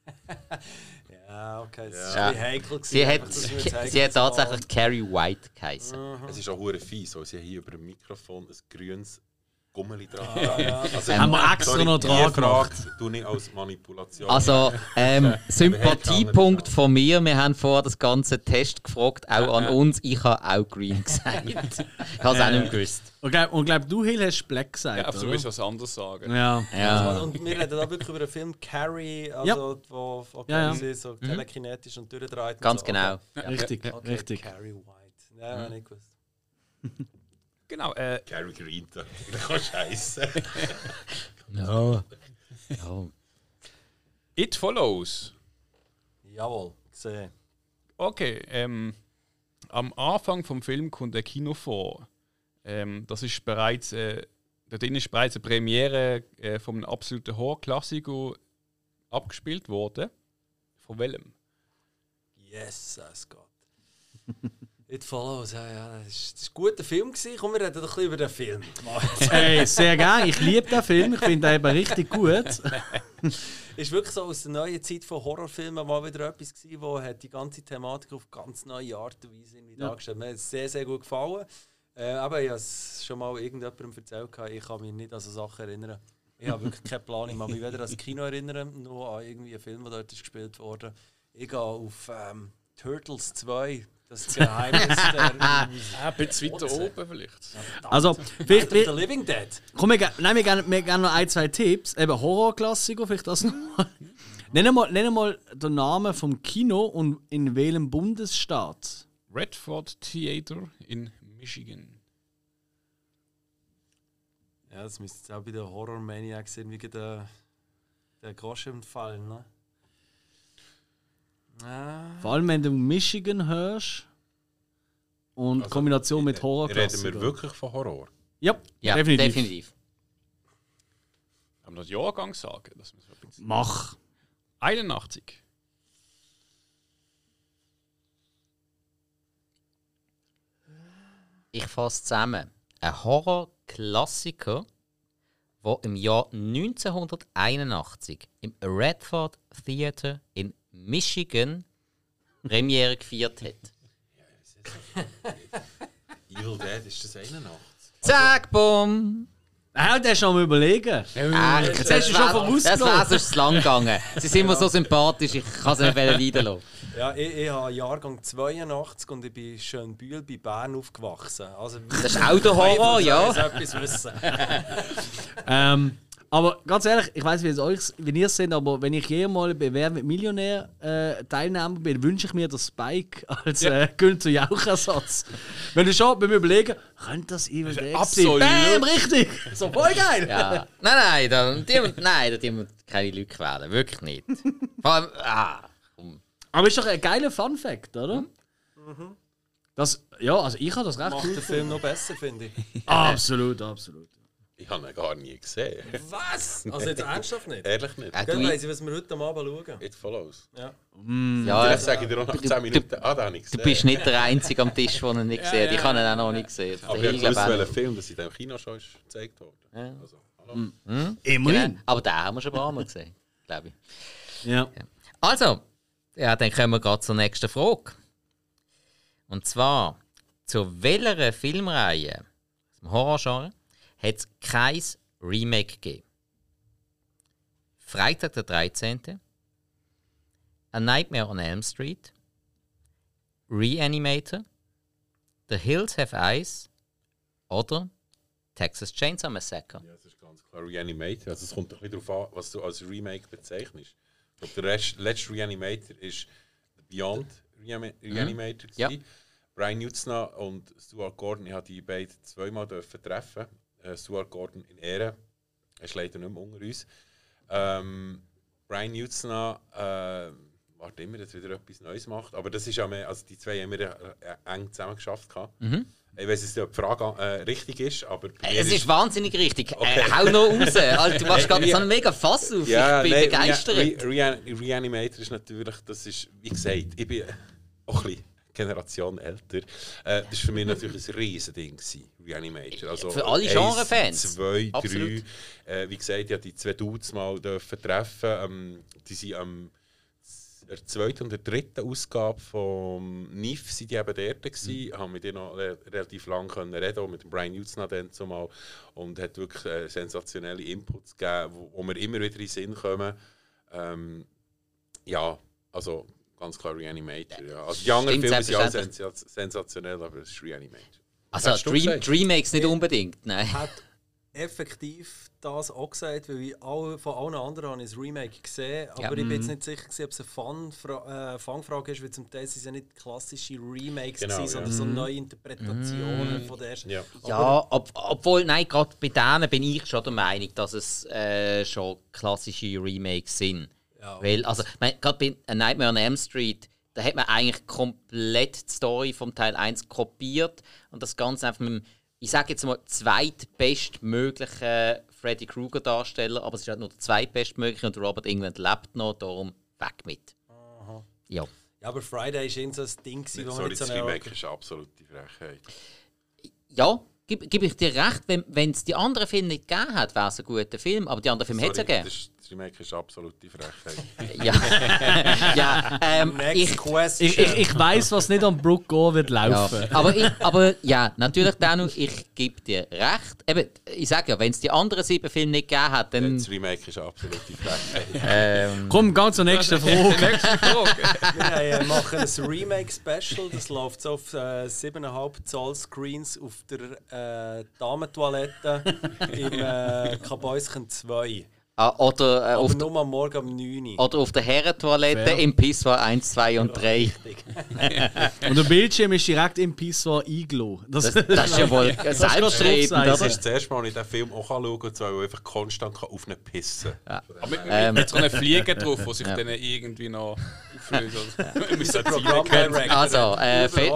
[laughs] Ja, okay, das Ja. ist ein heikel. gewesen, Sie hat, sie hat tatsächlich Carrie White geheißen. Es ist auch hure fies, weil sie hier über dem Mikrofon ein grünes Gummeli dran ja. also, Haben wir extra sorry, noch dran tu nicht als Manipulation. Also, ähm, [laughs] Sympathiepunkt von mir. Wir haben vorher das ganze Test gefragt, auch an uns. Ich habe auch Green [laughs] gesagt. Ich habe es auch nicht gewusst. Und glaub, und glaub du, Hill, hast Black gesagt, Ja, aber du willst was anderes sagen. Ja. Ja. Und wir reden da wirklich über den Film Carrie, also Ja. wo okay, Ja, ja. sie so telekinetisch und durchdreht. und Ganz so. genau. Richtig, Okay, richtig. Carrie White. Ja, mhm. nicht gewusst. [laughs] Genau, äh, Gary Green, [laughs] da kann scheiße. Ja. ja. It Follows. Jawohl, gesehen. Okay, ähm, am Anfang vom Film kommt der Kino vor. Ähm, das ist bereits, äh, da drin ist bereits eine Premiere äh, von einem absoluten Horror-Klassiker abgespielt worden. Von welchem? Yes, es geht. It Follows, ja, ja. Das ist ein guter Film. Gewesen. Komm, wir reden doch ein bisschen über den Film. [laughs] Hey, sehr gerne. Ich liebe den Film. Ich finde den eben richtig gut. [laughs] ist wirklich so aus der neuen Zeit von Horrorfilmen mal wieder etwas gewesen, wo hat die ganze Thematik auf ganz neue Art und Weise irgendwie Ja. dargestellt. Mir hat es sehr, sehr gut gefallen. Äh, aber ich habe es schon mal irgendjemandem erzählt, ich kann mich nicht an so Sachen erinnern. Ich habe wirklich keinen Plan. Ich kann mich weder an das Kino erinnern, noch an irgendwie einen Film, der dort ist gespielt wurde. Ich gehe auf ähm, Turtles 2, das Geheimnis der... Ah, ein bisschen weiter oben vielleicht. Also, vielleicht, the Living Dead. komm, wir, nein, wir gerne wir gerne noch ein, zwei Tipps. Eben Horrorklassiker, vielleicht das nochmal. [laughs] Nenn mal, nenn mal den Namen vom Kino und in welchem Bundesstaat. Redford Theater in Michigan. Ja, das müsste jetzt auch bei den Horror Maniacs irgendwie der, der Groschen fallen, ne? Ah. Vor allem, wenn du Michigan hörst und Also, Kombination mit Reden Horrorklassiker. wir wirklich von Horror? Ja, Ja, definitiv. definitiv. Kann man das Jahrgang sagen? Das ein Mach. 81. Ich fasse zusammen. Ein Horror-Klassiker, der im Jahr 1981 im Redford Theater in Michigan Premiere gefeiert hat. [laughs] Evil Dead ist das 81. Zack, bumm! Ah, der ist schon am überlegen. Ach, Jetzt hast du schon wär- vorausgenommen. Das wäre sonst zu lang gegangen. Sie sind mir so sympathisch, ich kann sie nicht leiden lassen. Ja, ich, ich habe Jahrgang 82 und ich bin Schönbühl bei Bern aufgewachsen. Also, Das ist auch der Horror, ja. Ich etwas wissen. Ähm, Aber ganz ehrlich, ich weiß, wie es euch, wie ihr es seht, aber wenn ich jemals bei Wer mit Millionär äh, Teilnehmer bin, wünsche ich mir das Spike [laughs] als Ja. äh, Günther Jauch-Ersatz. wenn du schon beim Überlegen, könnte das Evil Dead sein? absolut. Bam, richtig! [laughs] So voll geil! Ja. Nein, nein, da, die, nein, da wir keine Leute quälen. Wirklich nicht. [laughs] Vor allem, ah, komm. Aber ist doch ein geiler Fun-Fact, oder? Das, ja, also ich habe das recht Macht cool den Film noch besser, finde ich. Absolut, absolut. Ich habe ihn gar nie gesehen. Was? Also jetzt ernsthaft nicht? Ehrlich nicht. Äh, Dann du, weiss ich, was wir heute am Abend schauen. It follows. Ja. ja, Vielleicht sage ich dir auch nach du- 10 Minuten, ah, da habe ich du gesehen. bist nicht der Einzige am Tisch, der ihn nicht gesehen hat. Ich habe ihn auch noch nicht gesehen. Aber Der ich habe gewusst, welcher nicht. Film das in dem Kino schon ist gezeigt wurde. Ja. Also, hallo. Immerhin. Genau. Aber den haben wir schon ein paar Mal gesehen, glaube ich. Ja. Also, ja, dann kommen wir gerade zur nächsten Frage. Und zwar, zu welcher Filmreihe aus dem Horrorgenre hat es kein Remake gegeben? Freitag der 13., A Nightmare on Elm Street, Reanimator, The Hills Have Eyes oder Texas Chainsaw Massacre. Ja, das ist ganz klar Reanimator. Also es kommt ein bisschen darauf an, was du als Remake bezeichnest. Ich glaube, der letzte Reanimator ist Beyond Reanima- Reanimator. Ja. gewesen. Brian Nutzna und Stuart Gordon, ich durfte die beiden zweimal treffen. Äh, Stuart Gordon in Ehren. Er ist leider nicht mehr unter uns. Ähm, Brian Nutzna, äh, warte immer, dass er wieder etwas Neues macht. Aber das ist ja mehr, also die zwei haben wir äh, eng zusammen geschafft. gehabt. Ich weiß nicht, ob die Frage äh, richtig ist, aber mir Es ist wahnsinnig richtig. Okay. Äh, hau noch raus. [laughs] Alter, du machst Äh, gerade Re- so einen mega Fass auf. Ja, ich bin nein, begeistert. Re Re Reanimator ist natürlich, das ist, wie gesagt, ich bin auch ein bisschen Generation älter. Äh, das war für mich natürlich ein Riesending, gewesen, Reanimator. Also, Für alle Genrefans. Zwei, Absolut. drei. Äh, wie gesagt, ich die zwei Dudes mal dürfen treffen. Ähm, die sind am der zweiten und der dritten Ausgabe vom NIF sind die eben dort gewesen, haben mit denen noch re relativ lange können reden, auch mit Brian Utzna dann zumal und hat wirklich äh, sensationelle Inputs gegeben, wo, wo wir immer wieder in den Sinn kommen. Ähm, ja, also ganz klar Reanimator. Ja. Also die anderen Filme sind sensa- sensationell, aber es ist Reanimator. Also Dream? Remakes nicht unbedingt, nein. hat effektiv das auch gesagt, weil ich all, von allen anderen habe ich das Remake gesehen, aber Ja. ich bin jetzt nicht sicher, gewesen, ob es eine Fun äh, Fangfrage ist, weil zum Teil sind es ja nicht klassische Remakes, Genau, gewesen, sondern ja. so neue Interpretationen von der ersten. Ja. Ja, ob, obwohl, nein, gerade bei denen bin ich schon der Meinung, dass es äh, schon klassische Remakes sind. Ja. Weil, also, gerade bei A Nightmare on Elm Street, da hat man eigentlich komplett die Story vom Teil 1 kopiert und das Ganze einfach mit dem, ich sage jetzt mal, zweitbestmöglichen Freddy Krueger Darsteller, aber es ist halt nur der zweitbestmögliche und Robert England lebt noch, darum weg mit. Ja. Ja, aber Friday ist irgendwie so ein Ding, gewesen, wo man nicht so das eine... Remake ist eine absolute Frechheit. Ja, gebe geb ich dir recht, wenn es die anderen Filme nicht gegeben hat, wäre es ein guter Film, aber die anderen Filme hätte es ja gegeben. Remake ist absolute Frechheit. [laughs] Ja, ja ähm, Next ich, question. Ich, ich, ich weiß, was nicht am Brook gehen wird ja, laufen. aber, ich, aber ja, natürlich, Danu, ich gebe dir recht. Eben, ich sage ja, wenn es die anderen sieben Filme nicht gegeben hat, dann. das Remake ist absolute Frechheit. [laughs] Ähm, Komm, ganz zur nächsten [laughs] Frage. Nächste Frage. Wir äh, machen ein Remake-Special, das läuft so auf äh, 7,5 Zoll Screens auf der äh, Damentoilette im äh, Kabäuschen 2. ah, oder, äh, auf, nur am Morgen um 9 Uhr. oder auf der Herrentoilette im Pissoir 1, 2 und 3. [laughs] Und der Bildschirm ist direkt im Pissoir eingeladen. Das, Das, das ist ja wohl [laughs] selbstredend. Das ist das erste Mal, ich diesen Film auch schauen kann, weil ich einfach konstant auf ihn pissen kann. Aber mit, Ähm. mit so einer Fliege drauf, die sich Ja. dann irgendwie noch. [laughs] Also, äh, fe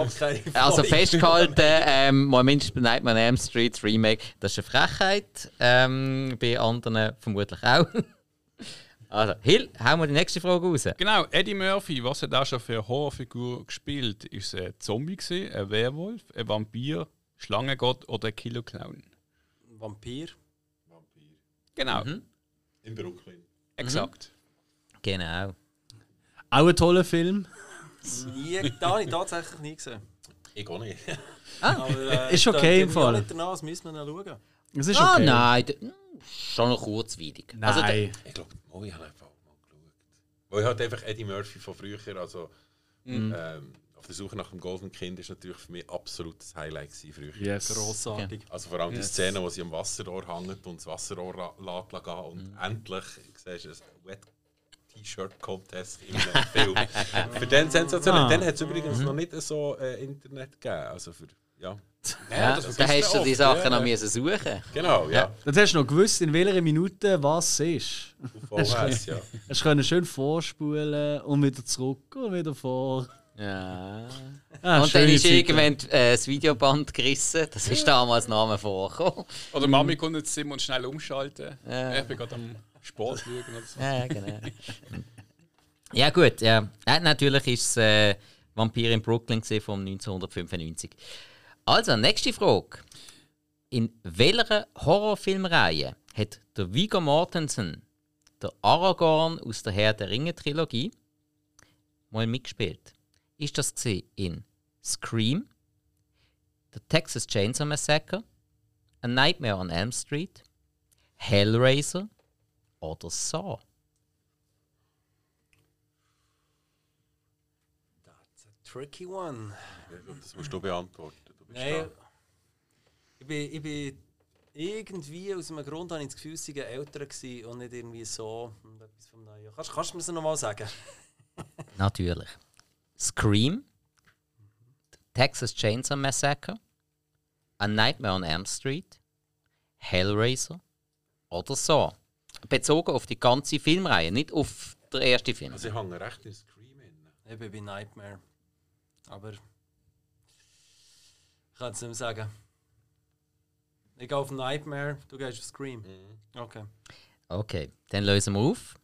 also festgehalten, ähm, Moment, Nightmare on Elm Street Remake, das ist eine Frechkeit. Ähm, bei anderen vermutlich auch. [laughs] Also, Hill, hauen wir die nächste Frage raus. Genau, Eddie Murphy, was hat er schon für eine Horrorfigur gespielt? Ist es ein Zombie, gewesen, ein Werwolf, ein Vampir, Schlangengott oder ein Killer-Clown? Vampir. Genau, In Brooklyn. exakt. Genau. Auch ein toller Film. Nie, da habe ich tatsächlich nie gesehen. Ich auch nicht. Aber, äh, Ist da- okay im da- Fall. Nicht danach, das müssen wir noch schauen. Es ist Ah, okay. nein, hm, schon noch kurzweilig. Also, d- Nein. Ich glaube, oh, ich habe einfach mal geschaut. Weil ich halt einfach Eddie Murphy von früher, also ähm, auf der Suche nach dem Golden Kind ist natürlich für mich absolut das Highlight gewesen früher. Yes. Grossartig. Also vor allem die Szene, wo sie am Wasserrohr hängt und das Wasserrohr la- lässt gehen und endlich siehst du ein Wet T-Shirt Contest im Film. [laughs] für den sensationell. Ah. Dann hat es übrigens noch nicht so äh, Internet gegeben. Also für, ja. Ja, das da hast du die Sachen ja, noch ja. müssen suchen. Genau, ja. Dann hast du noch gewusst, in welcher Minute was ist. Auf VHS, ja. Hast du können schön vorspulen und wieder zurück und wieder vor. Ja. Ah, und dann ist Zeiten. irgendwann äh, das Videoband gerissen. Das ist damals Name vorgekommen. Oder Mami kommt ins Zimmer und schnell umschalten. Ja. Ich bin gerade am Sport schauen oder so. Ja, genau. [laughs] ja, gut. Ja. Natürlich ist es äh, Vampir in Brooklyn von 1995. Also, nächste Frage. In welcher Horrorfilmreihe hat der Viggo Mortensen, der Aragorn aus der Herr der Ringe-Trilogie, mal mitgespielt? Ist das in Scream, The Texas Chainsaw Massacre, A Nightmare on Elm Street, Hellraiser oder Saw? That's a tricky one. Das musst du beantworten. Du Nein. Ich bin, ich bin irgendwie aus einem Grund habe ich das Gefühl, sie waren älter gewesen und nicht irgendwie so hm, etwas vom Neuen. Kannst, kannst du mir das nochmal sagen? [laughs] Natürlich. Scream, Texas Chainsaw Massacre, A Nightmare on Elm Street, Hellraiser oder Saw. Bezogen auf die ganze Filmreihe, nicht auf den ersten Film. Also ich hänge recht in Scream in. Bin bei Nightmare. Aber ich kann es nicht mehr sagen. Ich gehe auf Nightmare, du gehst auf Scream. Okay. Okay, dann lösen wir auf.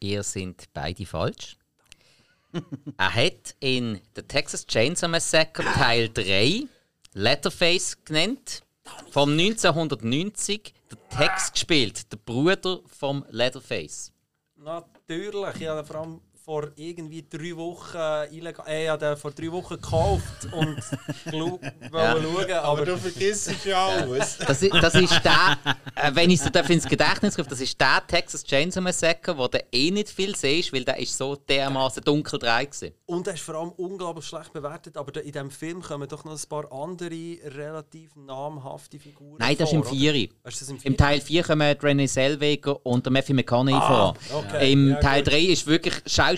Ihr sind beide falsch. [laughs] er hat in The Texas Chainsaw Massacre Teil 3 Letterface genannt. Vom 1990 den Text gespielt, der Bruder vom Leatherface. Natürlich, den vor allem vor irgendwie drei Wochen illegal, äh, ich habe den vor drei Wochen gekauft und [laughs] wollte schauen, aber, [laughs] vergisst ja alles. [laughs] Das ist, das ist der, äh, wenn ich es so ins Gedächtnis rufe, das ist der Texas Chainsaw Massacre, wo du eh nicht viel siehst, weil der ist so dermaßen dunkel war. und er ist vor allem unglaublich schlecht bewertet, aber in diesem Film kommen doch noch ein paar andere relativ namhafte Figuren Nein, das ist im vor, oder? 4. Ist im Im Vieri? Teil 4 kommen René Zellweger und der Matthew McConaughey Ah, vor. okay. Im Ja, Teil gut. 3 ist wirklich schauspielerisch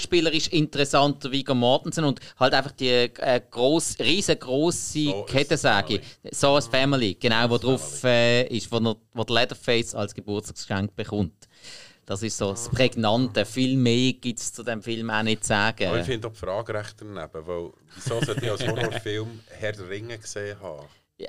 interessant der Viggo Mortensen und halt einfach die äh, gross, riesengroße So Kettensage. So as Family, genau, wo drauf äh, ist, wo, er, wo der Leatherface als Geburtstagsgeschenk bekommt. Das ist so das Prägnante. Viel mehr gibt es zu dem Film auch nicht zu sagen. Aber ich finde auch die Frage recht daneben, weil wieso sollte ich als Horrorfilm Herr der Ringe gesehen haben? Ja,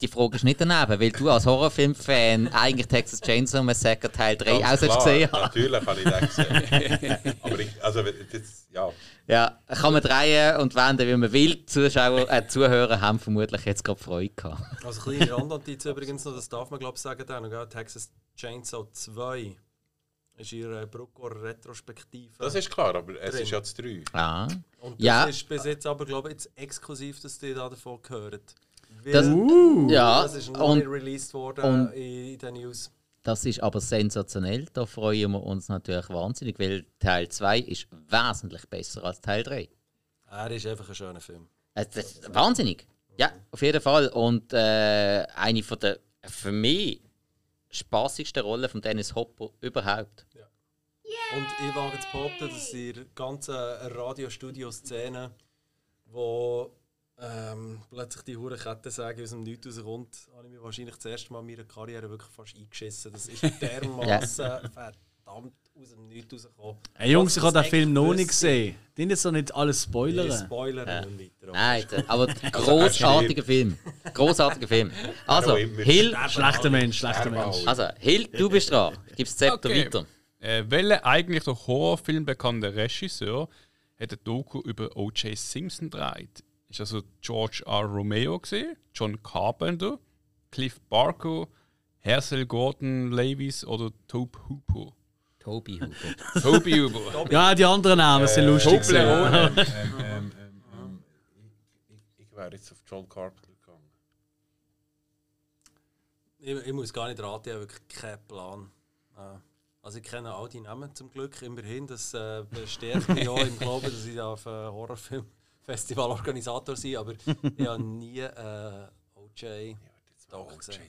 die Frage ist nicht daneben, weil du als Horrorfilm-Fan eigentlich Texas Chainsaw Massacre Teil 3 auch Ganz klar, gesehen hast. Natürlich habe ich den gesehen. [laughs] Aber ich, also, das, ja, Ja, kann man drehen und wenden, wie man will. Die Zuschauer, äh, Zuhörer haben vermutlich jetzt gerade Freude gehabt. Also kleine Randnotiz übrigens noch, das darf man glaube ich sagen, dann, gell? Texas Chainsaw 2 ist ihre Bruckor Retrospektive. das ist klar, aber es Drin. ist ja das 3. Ah. Und das Ja. ist bis jetzt aber glaube ich jetzt exklusiv, dass die da davon gehört. Das, ja, das ist noch nicht und released worden und- in, den News. das ist aber sensationell. Da freuen wir uns natürlich wahnsinnig, weil Teil 2 ist wesentlich besser als Teil 3. Er ist einfach ein schöner Film. Ist wahnsinnig. Ja, auf jeden Fall. Und äh, eine von der für mich spaßigsten Rollen von Dennis Hopper überhaupt. Und ich wage zu behaupten, dass in der ganzen Radiostudio-Szene, wo ähm, plötzlich die hure Kettensäge aus dem Nichts rauskommt, habe ich mir wahrscheinlich das erste Mal in meiner Karriere wirklich fast eingeschissen. Das ist dermaßen [laughs] verdammt aus dem Nichts rausgekommen. Hey Jungs, ich habe den Film noch nicht gesehen. Den jetzt doch nicht alles Ich spoilern. spoilere nicht weiter. Nein, aber [laughs] großartiger Film. Großartiger Film. Also. Hill, Schlechter Mensch, schlechter Mensch. also, Hill, du bist dran. Gib's Zepter Okay. weiter. Äh, welcher eigentlich der Horrorfilm bekannte Regisseur hat ein Doku über O.J. Simpson gedreht? Ist also George R. Romeo gesehen, John Carpenter, Cliff Barker, Herschel Gordon Levis oder Tobe Hooper? Toby Hooper. Toby Hooper. [laughs] [laughs] Ja, die anderen Namen sind lustig. gewesen. [laughs] ähm, ähm, ähm, ähm, ich, ich wäre jetzt auf John Carpenter gegangen. Ich, ich muss gar nicht raten, ich habe wirklich keinen Plan. Äh, Also ich kenne all die Namen zum Glück immerhin. Das äh, bestärkt mich auch im Glauben, dass ich auf einen Horrorfilm Festivalorganisator sein, aber ich habe nie äh, OJ Doc gesehen.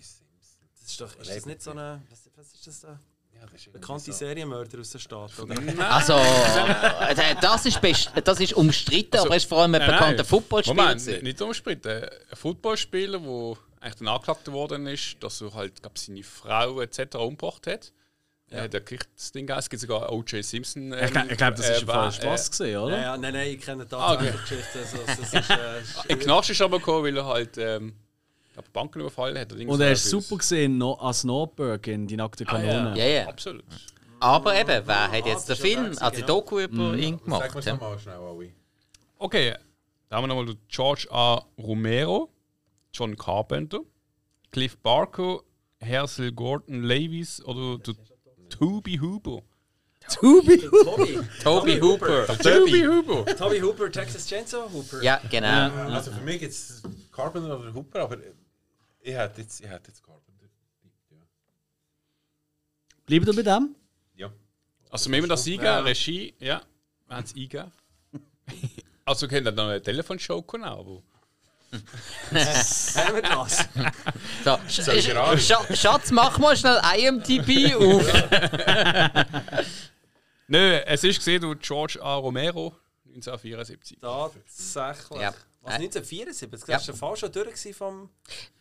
Das ist doch, ist das nicht so eine, was, was ist das da? Ja, Bekannte so. Serienmörder aus der Stadt, oder? [laughs] Also, äh, das ist, best das ist umstritten, aber er ist vor allem ein bekannter. Footballspieler. Moment, gewesen. nicht umstritten. Ein Footballspieler, der eigentlich dann angeklagt worden ist, dass er halt glaub, seine Frau etc. umgebracht hat. Ja. Der kriegt das Ding aus. Es gibt sogar O.J. Simpson. Ich, gl- ich glaube, das ist äh, ein falscher äh, Spaß gesehen, oder? Ja, ja, nein, nein, ich kenne die Ah, okay. Geschichte. Also, das ist, äh, [laughs] ist- In Knast ist aber gekommen, weil er halt ähm, glaub, Banken überfallen hat. Und so er ist super gesehen no, als Nordberg in Die nackte Kanone. Ja, ja. Absolut. Aber eben, wer hat jetzt den das ist ja Film, also die Doku über ihn Sag gemacht? mir Ja? mal schnell, alle. Okay, da haben wir nochmal den George A. Romero, John Carpenter, Cliff Barker, Hersel Gordon Levis oder der Toby Huber. Tobi! Toby. Toby Hooper. Toby Huber! Toby Hooper, Texas Chainsaw Hooper. Ja, genau. Also für mich gibt es Carpenter oder Hooper, aber ich hätte jetzt, ich hätte jetzt Carpenter. Ja. Bleibt ihr bei dem? ja. Also, wenn wir das eingeben, Regie, ja, wir haben es eingeben. [laughs] Also, wir können dann noch eine Telefonshow kommen, aber. Haben wir das? So, Sch raten? Sch Schatz, mach mal schnell IMDb auf. [laughs] Nö, es ist gesehen durch George A. Romero, 1974. Tatsächlich. Ja. Was, 1974? Das Ja. ist der Fall schon durch vom...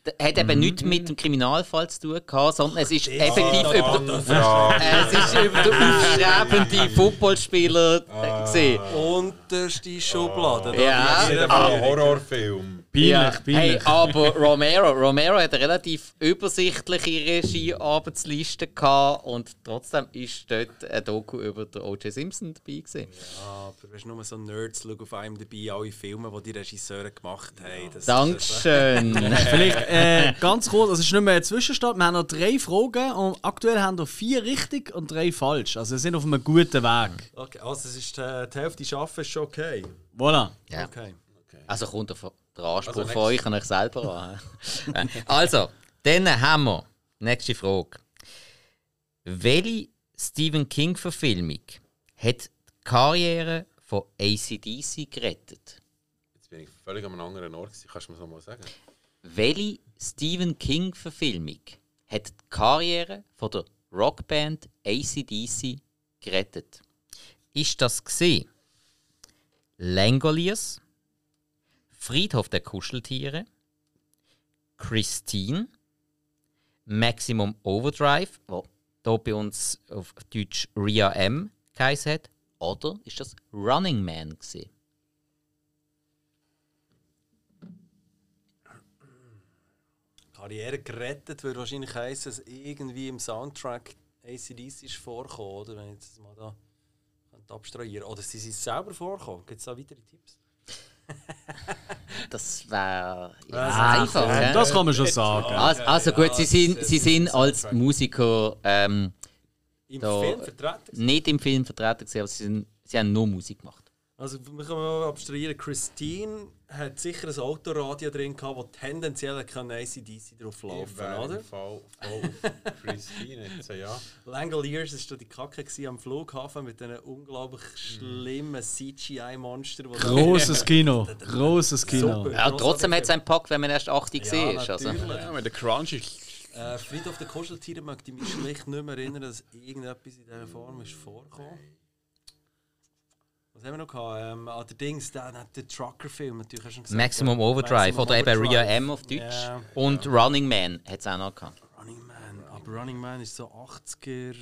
Das hat eben nichts mit dem Kriminalfall zu tun gehabt, sondern es ist effektiv da- über, Ja. äh, es ist über den aufstrebenden Footballspieler äh, gesehen. Unterste Schublade. Ja. die- Nicht einmal ein Horrorfilm. Peinlich, Ja, peinlich. hey, aber Romero, Romero hat eine relativ übersichtliche Regiearbeitsliste gehabt und trotzdem ist dort ein Doku über den O.J. Simpson dabei gewesen. Ja, aber weißt du, nur so Nerds schauen auf einem dabei alle Filme, die die Regisseure gemacht haben. Das, Dankeschön. [laughs] Vielleicht äh, ganz kurz, es ist nicht mehr ein Zwischenstand. Wir haben noch drei Fragen und aktuell haben wir vier richtig und drei falsch. Also wir sind auf einem guten Weg. Okay, also es ist äh, die Hälfte schaffen ist schon okay. Voilà. Ja. Okay. Also kommt der, der Anspruch Also von euch an euch selber an. [laughs] also, dann haben wir nächste Frage. Welche Stephen King-Verfilmung hat die Karriere von ACDC gerettet? Jetzt bin ich völlig an einem anderen Ort. gewesen. Kannst du mir das mal sagen? Welche Stephen King-Verfilmung hat die Karriere von der Rockband ACDC gerettet? Ist das gesehen? Langoliers, Friedhof der Kuscheltiere, Christine, Maximum Overdrive, wo hier bei uns auf Deutsch Ria M geheißen hat, oder ist das Running Man gesehen? Karriere gerettet würde wahrscheinlich heißen, dass irgendwie im Soundtrack ACDC ist vorgekommen, oder? Wenn ich das mal da abstrahieren Oder sie sind selber vorgekommen. Gibt es da weitere Tipps? Das wäre Ja, einfach. Ja, das kann man schon sagen. Also, also gut, sie sind, sie sind als. Musiker ähm, Im Da- Film vertreten? nicht im Film vertreten, aber sie, sind, sie haben nur Musik gemacht. Also, wir können mal abstrahieren. Christine hat sicher ein Autoradio drin gehabt, wo tendenziell kann ACDC drauf Ich laufen, wäre oder? im Fall voll auf Christine jetzt, ja. [laughs] Langoliers war die Kacke gewesen am Flughafen mit diesen unglaublich schlimmen CGI-Monstern. da- Großes Kino. [laughs] Großes Kino. Super. Ja, trotzdem hat es einen Pakt, wenn man erst 80 Ja, gesehen ist. Also. natürlich. Ja, mit der Crunch. Äh, Friedhof der Kuscheltiere möchte ich mich schlicht nicht mehr erinnern, dass irgendetwas in dieser Form ist vorgekommen. Was haben wir noch gehabt? Ähm, allerdings, der, der, der Trucker-Film natürlich hast du schon gesagt. Maximum ja. Overdrive Maximum oder eben. Ria M auf Deutsch. Ja. Und Running Man hat es auch noch gehabt. Running Man, aber Running Man ist so 80er.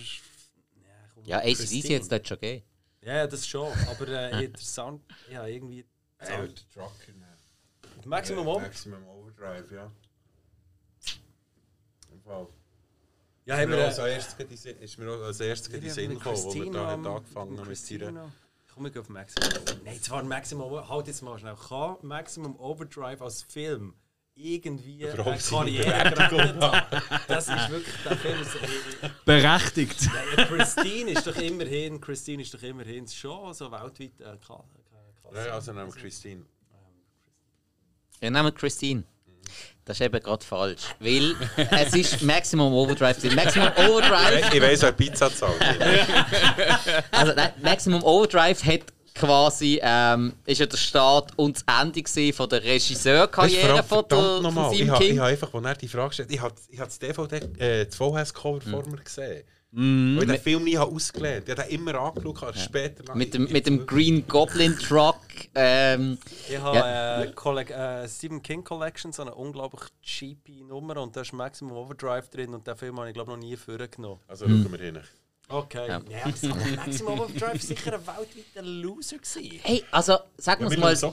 Ja, Ja, ACDC hat es dort schon gegeben. Ja, ja, das schon. Aber äh, [laughs] Sound, ja, irgendwie. Würde Trucker nehmen. Maximum Äh, Over. Maximum Overdrive, ja. Fall. Ja, Ist haben mir, wir. auch als erstes ist mir auch als erstes in den Sinn gekommen, wo wir da angefangen haben mit ihrer... Komm, ich auf Maximum Overdrive. Nein, zwar Maximum Overdrive. Halt jetzt mal schnell. Kann Maximum Overdrive als Film irgendwie eine Karriere gerettet haben? Das ist wirklich der Film. Ist, Berechtigt. ja, Christine ist doch immerhin, Christine ist doch immerhin schon so weltweit äh. Ja, also nehmen wir Christine. Ja, nehmen wir Christine. Das ist eben gerade falsch. Weil es ist Maximum Overdrive. Maximum Overdrive, Ich weiss, wer Pizza zahlt. [laughs] also nein, Maximum Overdrive hat quasi ähm, ist ja der Start und das Ende von der Regisseurkarriere von, der, von nochmal. Ich habe einfach, als er die Frage stellt, ich habe ich das DVD, äh, das VHS-Cover Mhm. vor mir gesehen. Weil ich den Film nie habe ausgelernt. Ich habe den immer angeschaut, aber später... Mit dem, mit dem Green Goblin Truck. Ähm, Ich habe Ja. äh, äh, Stephen King Collection, so eine unglaublich cheapy Nummer und da ist Maximum Overdrive drin und den Film habe ich glaube noch nie vorgenommen. Also schauen wir hin. Okay. Ja, Ja. aber Maximum Overdrive war sicher ein weltweiter Loser. Gewesen. hey, also sagen wir Wir es mal. Also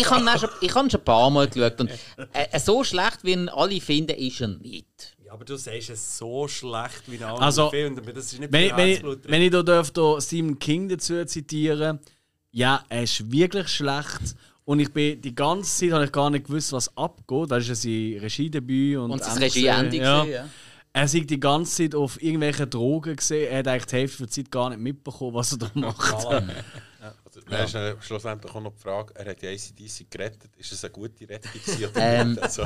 ich habe ihn, schon- ich habe schon ein paar Mal geschaut und [laughs] äh, so schlecht wie ihn alle finden, ist er nicht. Ja, aber du sagst es so schlecht wie ein anderer Also, Film, das ist nicht Wenn ich, wenn, ich, wenn ich da dürfte Stephen King dazu zitieren, ja, er ist wirklich schlecht. Und ich bin die ganze Zeit habe ich gar nicht gewusst, was abgeht. Das ist ja sein Regiedebüt und, Und das Ende Regieende ja. ja. Er sieht die ganze Zeit auf irgendwelchen Drogen gesehen. Er hat eigentlich die Hälfte der Zeit gar nicht mitbekommen, was er da macht. [laughs] Also, dann ist äh, schlussendlich auch noch die Frage, er hat die ACDC gerettet. Ist es eine gute Rettung Ähm, nicht? Also,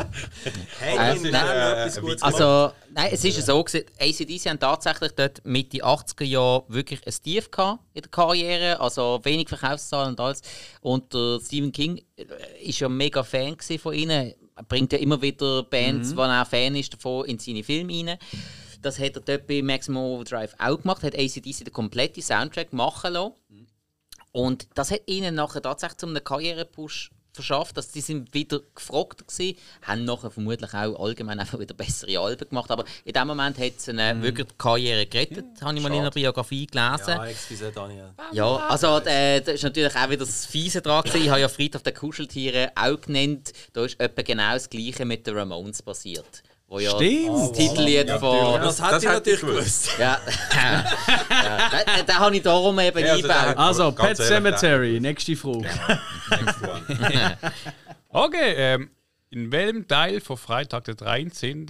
Hey, Äh, ich nein, nein, äh, gemacht. Also, nein, es ist ja so ACDC haben tatsächlich dort Mitte 80er Jahre wirklich ein Tief gehabt in der Karriere, also wenig Verkaufszahlen und alles. Und der Stephen King äh, ist ja mega Fan von ihnen. Er bringt ja immer wieder Bands, Mhm. wo er Fan ist davon, in seine Filme rein. Das hat er dort bei Maximum Overdrive auch gemacht, hat ACDC den kompletten Soundtrack machen lassen. Und das hat ihnen nachher tatsächlich zu einem Karrierepush verschafft, dass sie sind wieder gefragt waren, haben nachher vermutlich auch allgemein einfach wieder bessere Alben gemacht, aber in dem Moment hat es ihnen wirklich die Karriere gerettet, habe ich mal in einer Biografie gelesen. Ja, excuse, Daniel. Ja, also äh, da ist natürlich auch wieder das Fiese dran gewesen. Ich habe ja Friedhof der Kuscheltiere auch genannt. Da ist etwa genau das Gleiche mit den Ramones passiert. Wo ja Stimmt. das Titellied von... Das, das hätte ich natürlich ich gewusst. Ja, [laughs] ja. Den, den habe ich darum eben Ja, also eingebaut. Also, Pet Cemetery, nächste Frage. [laughs] Okay, ähm, in welchem Teil von Freitag der 13.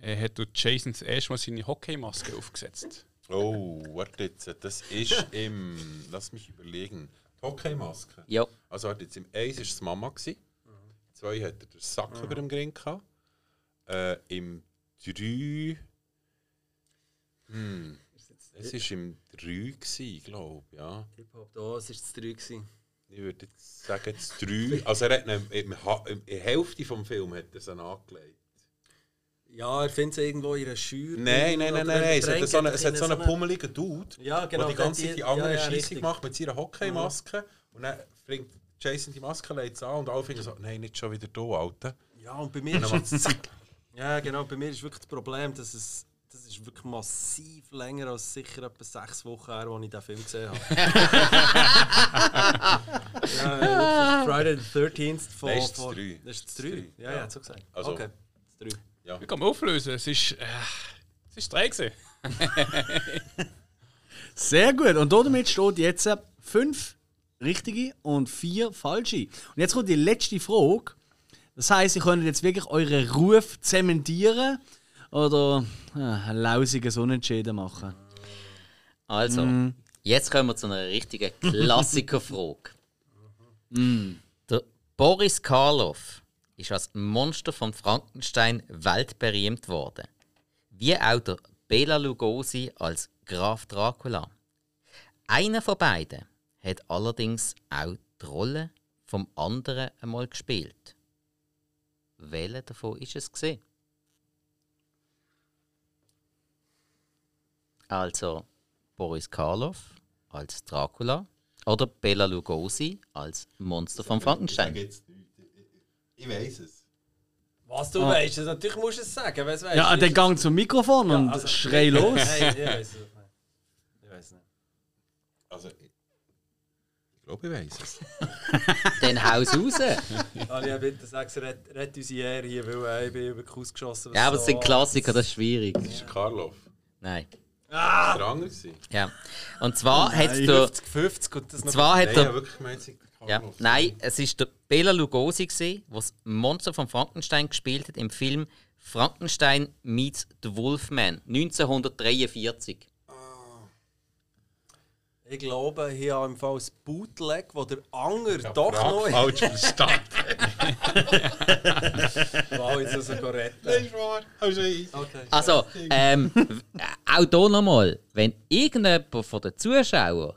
Äh, hat du Jason erstmal seine Hockeymaske aufgesetzt? Oh, warte jetzt. Das ist im. Lass mich überlegen. Hockeymaske. Ja. Also, warte jetzt. Im 1 war es die Mama. Im 2 hat er den Sack über dem Ring gehabt. Äh, Im 3. Hm. Es war im 3, glaube ich. Ja. Hip-Hop, da war es 3 gewesen. Ich würde jetzt sagen, das 3. Also, er hat ihn, in der Hälfte vom Film hat er sie angelegt. Ja, er findet sie irgendwo in einer Schür. Nein, nein, nein, nein, nein. Es hat so einen, es hat so einen Pummel. pummeligen Dude, Ja, genau. der die ganze Zeit die anderen ja, ja, richtig. macht mit seiner Hockeymaske. Und dann bringt Jason die Maske an und alle finden so, nein, nicht schon wieder du, Alter. Ja, und bei mir ist es. [laughs] Ja, genau. Bei mir ist wirklich das Problem, dass es das ist wirklich massiv länger als sicher etwa sechs Wochen her, als ich diesen Film gesehen habe. [laughs] ja, Friday the 13th von... Nein, ist das von- drei. Das ist das Das 3. drei. Ja, Ja. ja, hat so gesagt. Also- okay, das 3. Ich kann mal auflösen. Es ist. Äh, es ist drei gewesen. [laughs] Sehr gut. Und damit steht jetzt fünf richtige und vier falsche. Und jetzt kommt die letzte Frage. Das heißt, ihr könnt jetzt wirklich euren Ruf zementieren oder ja, einen lausigen Unentschieden machen. Also, jetzt kommen wir zu einer richtigen [laughs] Klassikerfrage. [laughs] Der Boris Karloff ist als Monster von Frankenstein weltberühmt worden. Wie auch der Bela Lugosi als Graf Dracula. Einer von beiden hat allerdings auch die Rolle vom anderen einmal gespielt. Welcher davon ist es gesehen? Also Boris Karloff als Dracula oder Bela Lugosi als Monster von Frankenstein. Ich weiß es. Was du weißt, also natürlich musst du es sagen. Was weißt, Ja, dann gang zum Mikrofon und also- schrei [laughs] los. Nein, ich weiß es nicht. Ich weiß nicht. Also, ich, glaube, ich weiß es. [laughs] Dann haus raus! Alia, bitte sag red, red unsere Ehre hier, weil äh, ich bin über den Kuss geschossen. Ja, aber es so- sind Klassiker, das ist schwierig. Das ist Karloff. Nein. Das war der andere. Ja. Und zwar hat Nein, der. 50, 50 und das noch. Zwar Nein, hat der. wirklich gemeint, es der Ja, nein, es ist der Bela Lugosi, der das Monster von Frankenstein gespielt hat im Film Frankenstein meets the Wolfman 1943. Ich glaube, hier habe im Fall ein Bootleg, wo der Anger habe doch noch falsch verstanden. Wow, jetzt ist er retten. Das ist wahr. Also, Okay. Also, ähm, auch hier [laughs] nochmal, wenn irgendjemand von den Zuschauern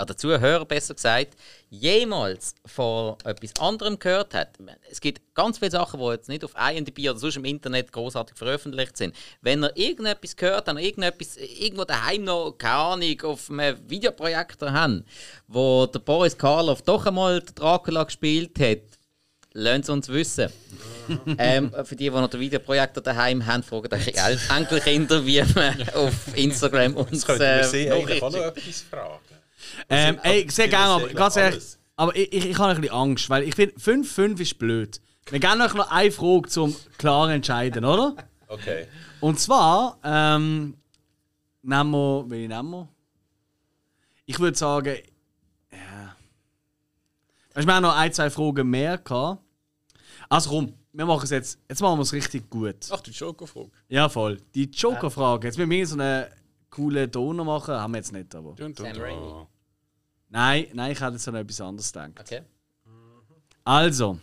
oder Zuhörer besser gesagt, jemals von etwas anderem gehört hat. Es gibt ganz viele Sachen, die jetzt nicht auf IMDb oder sonst im Internet großartig veröffentlicht sind. Wenn er irgendetwas gehört, dann irgendetwas irgendwo daheim noch, keine Ahnung, auf einem Videoprojektor haben, wo der Boris Karloff doch einmal den Dracula gespielt hat, lasst es uns wissen. [laughs] ähm, für die, die noch den Videoprojektor daheim haben, fragen El- Enkelkinder, wie man auf Instagram uns Das könnten wir äh, sie eigentlich auch noch etwas fragen. Ähm, ey, sehr gerne, aber ganz ehrlich, aber ich, ich, ich habe ein bisschen Angst, weil ich finde, 5-5 ist blöd. Wir geben euch noch eine Frage zum klaren Entscheiden, oder? [laughs] Okay. Und zwar, ähm, nehmen wir, welche nehmen wir? Ich würde sagen, ja. Weißt, wir haben noch ein, zwei Fragen mehr gehabt. Also komm, wir machen es jetzt, jetzt machen wir es richtig gut. Ach, die Joker-Frage. Ja, voll. Die Joker-Frage, jetzt müssen wir so eine coole Donner machen, haben wir jetzt nicht, aber. Dun, dun, dun. Nein, nein, ich hätte jetzt an etwas anderes gedacht. Okay. Also,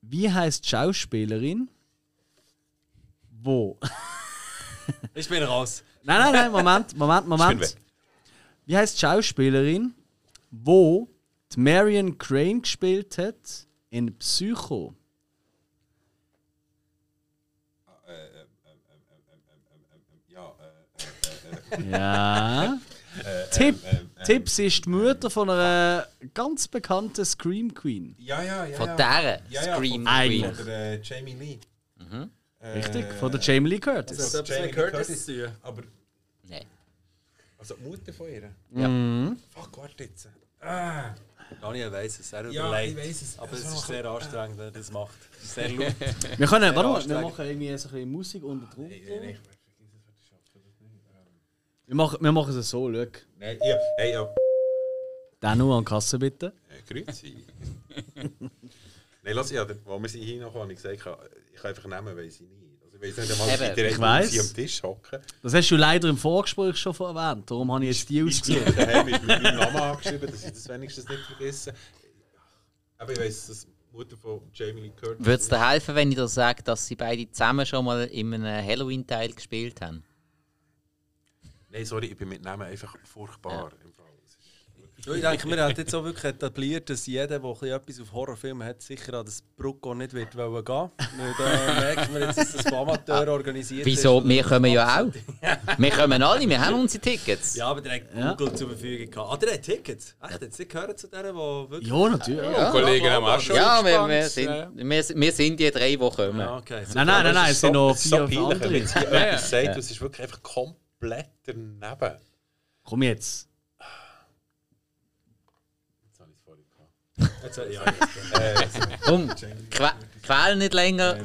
wie heißt die Schauspielerin, wo. Ich bin raus. Nein, nein, nein, Moment, Moment, Moment. weg. Wie heißt die Schauspielerin, wo die Marion Crane gespielt hat in Psycho? Ja, äh, Ja. Tipp, Tipp, sie ist die Mutter von einer ganz bekannten Scream Queen. ja, ja, ja. Von ja. dieser Ja, ja, Scream von- Eigentlich. Von der äh, Jamie Lee. Äh, Richtig? Von der Jamie Lee Curtis. Das hat etwas Jamie Curtis Curtis. zu tun. Aber, Nee. also die Mutter von ihr? Ja. Fuck, warte jetzt. Ah, Daniel weiss es, er Ja, überlegt. ich weiss es. Aber Es ist sehr anstrengend, wenn er das macht. Es ist Sehr laut. Wir können, warte mal, wir machen irgendwie so ein bisschen Musik unter drunter. Wir machen, wir machen es so, schau. Nein, ja, hey, ja. Den nur an die Kasse bitte. Äh, Grüezi. Nein, lass ja, wo wir sie hinkommen, habe ich gesagt, ich kann, ich kann einfach nehmen, weil sie nicht. Also, ich weiß nicht einmal, Eben, direkt ich weiss. sie am Tisch hocken. Das hast du leider im Vorgespräch schon erwähnt, darum habe ich jetzt die Ich ausgesucht. habe daheim mit meinem Namen angeschrieben, dass ich das wenigstens nicht vergesse. Aber ich weiss, dass die Mutter von Jamie Lee Curtis Würde es dir helfen, wenn ich dir sage, dass sie beide zusammen schon mal in einem Halloween-Teil gespielt haben? Nein, sorry, ich bin mit Namen einfach furchtbar. Im Fall. Ist- Ja, Ich denke, wir haben jetzt auch wirklich etabliert, dass jeder, der ein bisschen etwas auf Horrorfilme hat, sicher an das Brucko nicht wird wollen gehen. Weil da merkt man jetzt, dass das Amateur organisiert Wieso? ist. Wir kommen ja auch. [laughs] Wir kommen alle, wir haben unsere Tickets. Ja, aber direkt Ja. Google zur Verfügung gehabt. Ah, der hat Tickets. Echt, jetzt sie gehören zu denen, die wirklich... Ja, natürlich. Ja, Kollegen haben auch schon Ja, wir, wir, sind, Ja. wir, wir sind die drei, die kommen. Ja, okay. Nein, nein, nein, nein, es sind noch ist so vier peinlich, wenn andere. jetzt hier Ja, etwas ja. sagt, das ist wirklich einfach komplett daneben. Komm jetzt. Jetzt habe ich es vorhin gehabt. Jetzt, äh, ja, jetzt. Äh, Komm, que quäl nicht länger.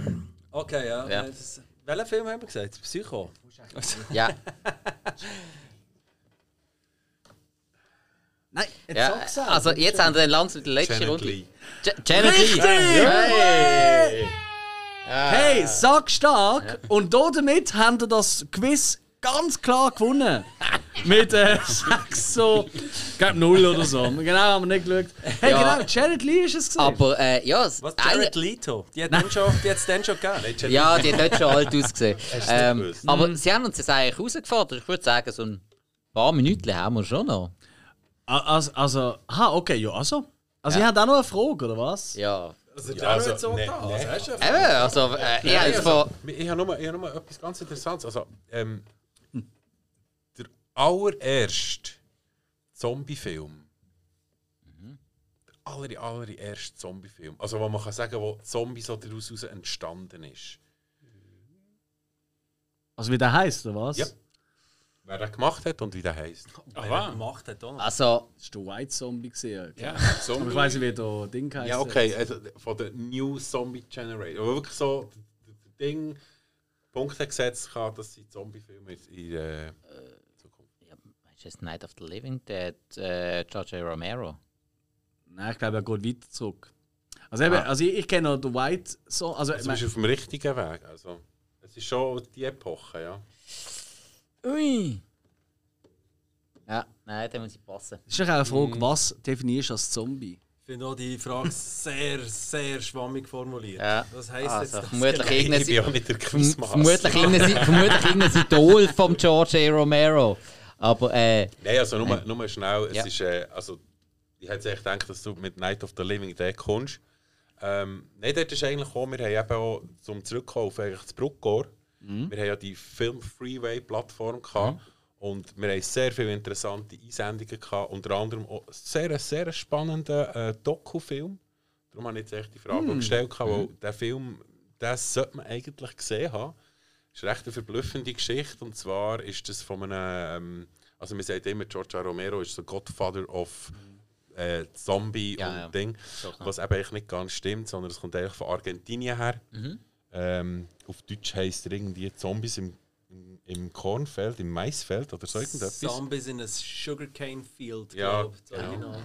Okay, ja. Ja. Das, welchen Film haben wir gesagt? Psycho? Ja, [laughs] Nein, jetzt ja. sag's auch. Also jetzt haben wir dann langsam die letzte Janet Runde. Leigh. Ja- Janet Lee. Richtig! Hey. Hey, sag stark! Und damit haben wir das Quiz ganz klar gewonnen. [laughs] Mit äh, 6 so, ich glaube 0 oder so. [laughs] Genau, haben wir nicht geschaut. Hey, Ja. genau, Jared Lee ist es gewesen. Aber äh, ja, es- Was? eine- Jared Leto? Die hat es schon, die hat's dann schon gegeben. [laughs] Ja, die hat dort schon alt ausgesehen. Nicht Ähm, gewusst? aber sie haben uns jetzt eigentlich herausgefordert. Ich würde sagen, so ein paar Minuten haben wir schon noch. Also, also, aha, okay, ja, also. Also, ihr habt auch noch eine Frage, oder was? Ja. Also, Ja, also, so nee, da. nee. Also, hast du Eben, also, äh, ich habe jetzt von. Ich habe nur, ich habe nur etwas ganz Interessantes. Also, ähm, der allererste Zombie-Film. Der aller, allererste Zombie-Film. Also, wo man kann sagen, wo Zombie so daraus entstanden ist. Also, wie der heißt, oder was? Ja. Wer das gemacht hat und wie der heisst. Ach, Wer was? gemacht hat, auch noch. Also, Das war der White Zombie. Gewesen, Ja, Aber ich Zombie. weiß nicht, wie der Ding heißt. Ja, okay, also von der New Zombie Generation. Aber wirklich so, das Ding, Punkte gesetzt kann, dass sie Zombie-Filme in äh, ja, ist das Night of the Living Dead, äh, George A. Romero? Nein, ich glaube, er geht weiter zurück. Also, eben, Ah. also ich, ich kenne noch den White so. Also, Also, du bist auf dem richtigen Weg. Also, es ist schon die Epoche, ja. Ui! Ja, nein, da muss ich passen. es ist doch auch eine Frage, was definierst du als Zombie? Ich finde auch die Frage sehr, sehr schwammig formuliert. Ja. Was heisst Also, jetzt das? vermutlich genau? irgendein- Ich bin auch nicht der Quizmaster. vermutlich irgendein, vermutlich irgendein Idol vom George A. Romero. Aber äh, Nein, also nur, nur schnell. Es Ja. ist, äh, also, ich hätte echt gedacht, dass du mit Night of the Living Dead kommst. Ähm, nein, dort ist eigentlich auch, wir haben eben auch, zum Zurückkommen auf eigentlich das Bruckgor, wir haben ja die Film Freeway Plattform gehabt und wir haben sehr viele interessante Einsendungen gehabt, unter anderem auch sehr, sehr spannenden äh, Dokufilm. Darum habe ich jetzt echt die Frage auch gestellt, weil der Film, das sollte man eigentlich gesehen haben. Ist recht eine verblüffende Geschichte und zwar ist das von einem, ähm, also man sagt immer, George. Romero ist der Godfather of äh, Zombie Ja, und ja. Ding, was eben eigentlich nicht ganz stimmt, sondern es kommt eigentlich von Argentinien her. Mhm. Ähm, auf Deutsch heisst er irgendwie Zombies im, im, im Kornfeld, im Maisfeld oder so irgendetwas. Zombies in a sugarcane field, Ja, glaub ich, genau.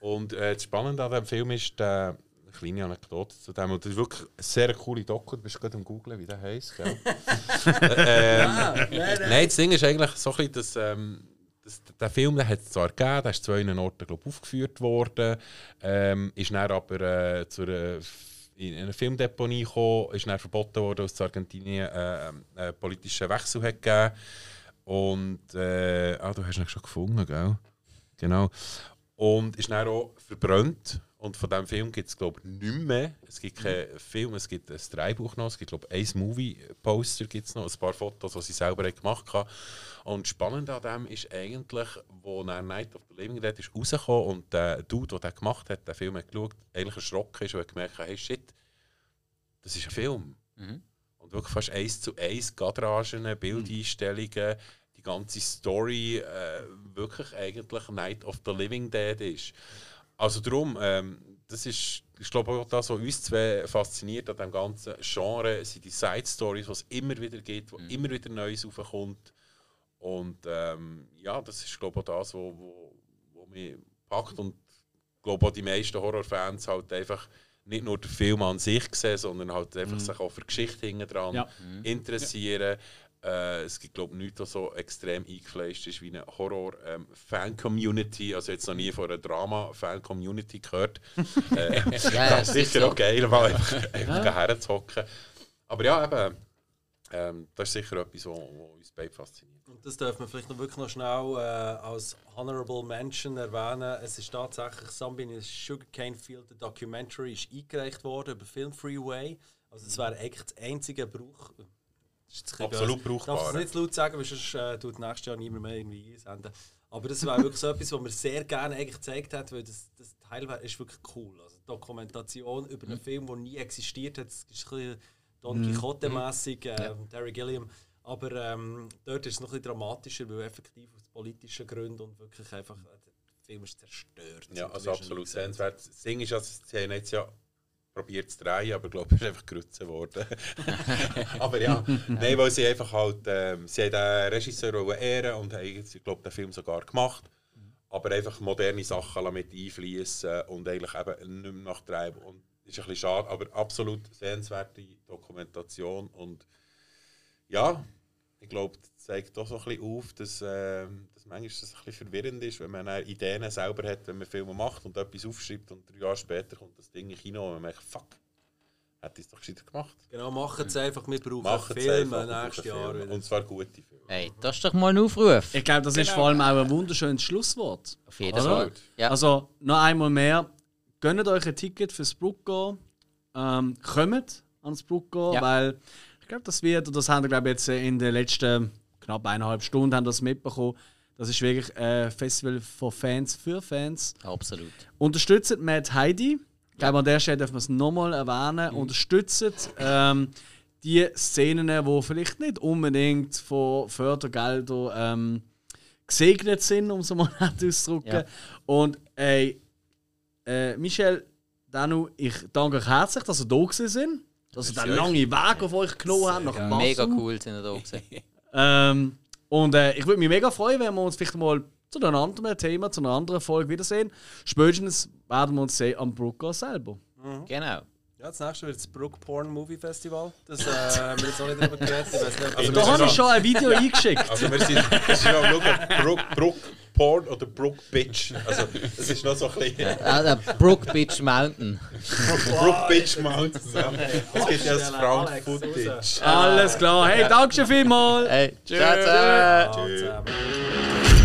Und äh, das Spannende an diesem Film ist, der, eine kleine Anekdote zu dem, und das ist wirklich eine sehr coole Doku, du bist gerade am googlen, wie der heisst. Gell? [laughs] ähm, nein, das Ding ist eigentlich so ein bisschen, dass, ähm, dass der Film den hat es zwar gegeben, der ist zu zwei Orten glaub, aufgeführt worden, ähm, ist dann aber äh, zu einer, in eine Filmdeponie gekommen, ist dann verboten worden, weil es in Argentinien äh, einen politischen Wechsel hat gegeben Und äh, ah, du hast ihn schon gefunden, gell? Genau. Und ist dann auch verbrannt. Und von diesem Film gibt es, glaube ich, nicht mehr. Es gibt keinen Film, es gibt ein Dreibuch noch, es gibt, glaube ich, ein Movie-Poster, gibt's noch, ein paar Fotos, die sie selber gemacht haben. Und spannend an dem ist eigentlich, wo Night of the Living Dead ist rausgekommen und der Dude, der den gemacht hat, den Film hat geschaut, eigentlich erschrocken ist und hat gemerkt, hey shit, das ist ein Film. Mhm. Und wirklich fast eins zu eins Gadragen, Bildeinstellungen, die ganze Story äh, wirklich eigentlich Night of the Living Dead ist. Also darum, ähm, das ist, ich glaube auch das, was uns zwei fasziniert an dem ganzen Genre, sind die Side-Stories, die es immer wieder gibt, wo immer wieder Neues aufkommt. Und ähm, ja, das ist glaube ich auch das, was wo, wo, wo mich packt. Und ich glaube auch die meisten Horrorfans halt einfach nicht nur den Film an sich sehen, sondern halt einfach sich auch für Geschichte hinten dran Ja. interessieren. Äh, es gibt glaube ich nichts, was so extrem eingefleischt ist wie eine Horror-Fan-Community. also jetzt noch nie von einer Drama-Fan-Community gehört. [laughs] äh, Ja, das das ist sicher so. auch geil, mal einfach, [laughs] einfach herzuhocken. Aber ja, eben, ähm, das ist sicher etwas, was uns beide fasziniert. Und das dürfen wir vielleicht noch wirklich noch schnell äh, als Honorable Mention erwähnen. Es ist tatsächlich Zombie in a Sugarcane Field, der Documentary ist eingereicht worden über Film Freeway. Also es wäre eigentlich das einzige Brauch. Absolut böse. Ich darf brauchbar. es nicht zu laut sagen, weil sonst äh, tut nächstes Jahr niemand mehr irgendwie einsenden. Aber das wäre wirklich so [laughs] etwas, was mir sehr gerne eigentlich gezeigt hat, weil das, das Teil ist wirklich cool. Also Dokumentation über einen Film, der nie existiert hat. Das ist ein bisschen Don Quixote-mässig, ähm, Terry Gilliam. Aber ähm, dort ist es noch ein bisschen dramatischer, weil effektiv aus politischen Gründen und wirklich einfach äh, der Film ist zerstört. Ja, also absolut sehenswert. Das Ding ist, dass sie haben jetzt ja probiert zu drehen, aber ich glaube, es ist einfach gerützt worden. [laughs] aber ja, nein, weil sie einfach halt, ähm, sie haben den Regisseur ehren und haben, ich glaube, den Film sogar gemacht. Aber einfach moderne Sachen mit einfließen und eigentlich eben nicht mehr nachtreiben. Und das ist ein bisschen schade, aber absolut sehenswerte Dokumentation und ja, ich glaube, zeigt doch so ein bisschen auf, dass, ähm, dass manchmal das ein bisschen verwirrend ist, wenn man Ideen selber hat, wenn man Filme macht und etwas aufschreibt und drei Jahre später kommt das Ding in Kino und man merkt, fuck, hätte ich es doch gescheiter gemacht. Genau, machen es einfach, wir brauchen Machen es Filme nächstes Jahr. Filme. Und zwar gute Filme. Hey, das ist doch mal ein Aufruf. Ich glaube, das ist vor allem auch ein wunderschönes Schlusswort. Auf jeden? Fall. Ja. Also, noch einmal mehr, gönnt euch ein Ticket fürs Bruckgau. Ähm, kommt ans Bruckgau, Ja. weil ich glaube, das wird, und das haben wir glaube jetzt in den letzten knapp eineinhalb Stunden haben das mitbekommen, das ist wirklich ein Festival von Fans für Fans. Absolut. Unterstützt Matt Heidi. Ich glaube, an der Stelle dürfen wir es nochmal erwähnen. Unterstützt ähm, die Szenen, die vielleicht nicht unbedingt von Fördergeldern ähm, gesegnet sind, um es mal [laughs] auszudrücken. Ja. Und ey, äh, Michel, Danu, ich danke euch herzlich, dass ihr da gewesen sind. Dass ihr den langen Weg auf euch genommen habt nach Basel. Mega cool sind wir da gewesen. [laughs] Ähm, und äh, ich würde mich mega freuen, wenn wir uns vielleicht mal zu einem anderen Thema, zu einer anderen Folge wiedersehen. Spätestens werden wir uns sehen am Brookgau selber. Genau. Ja, das nächste wird das Brook Porn Movie Festival. Das äh, haben wir jetzt noch nicht drüber geredet. Ich weiß nicht, Also Da wir habe ich schon ein Video [laughs] eingeschickt. Also wir sind, wir sind am schauen, Brook, Brook Porn oder Brook Bitch. Also das ist noch so ein bisschen... Ah, der Brook Beach Mountain. Brook Bitch Mountain. Ja. Es gibt ja das Frank Footage. Alles klar. Hey, danke schon vielmals. Hey, ciao zusammen. Ciao zusammen.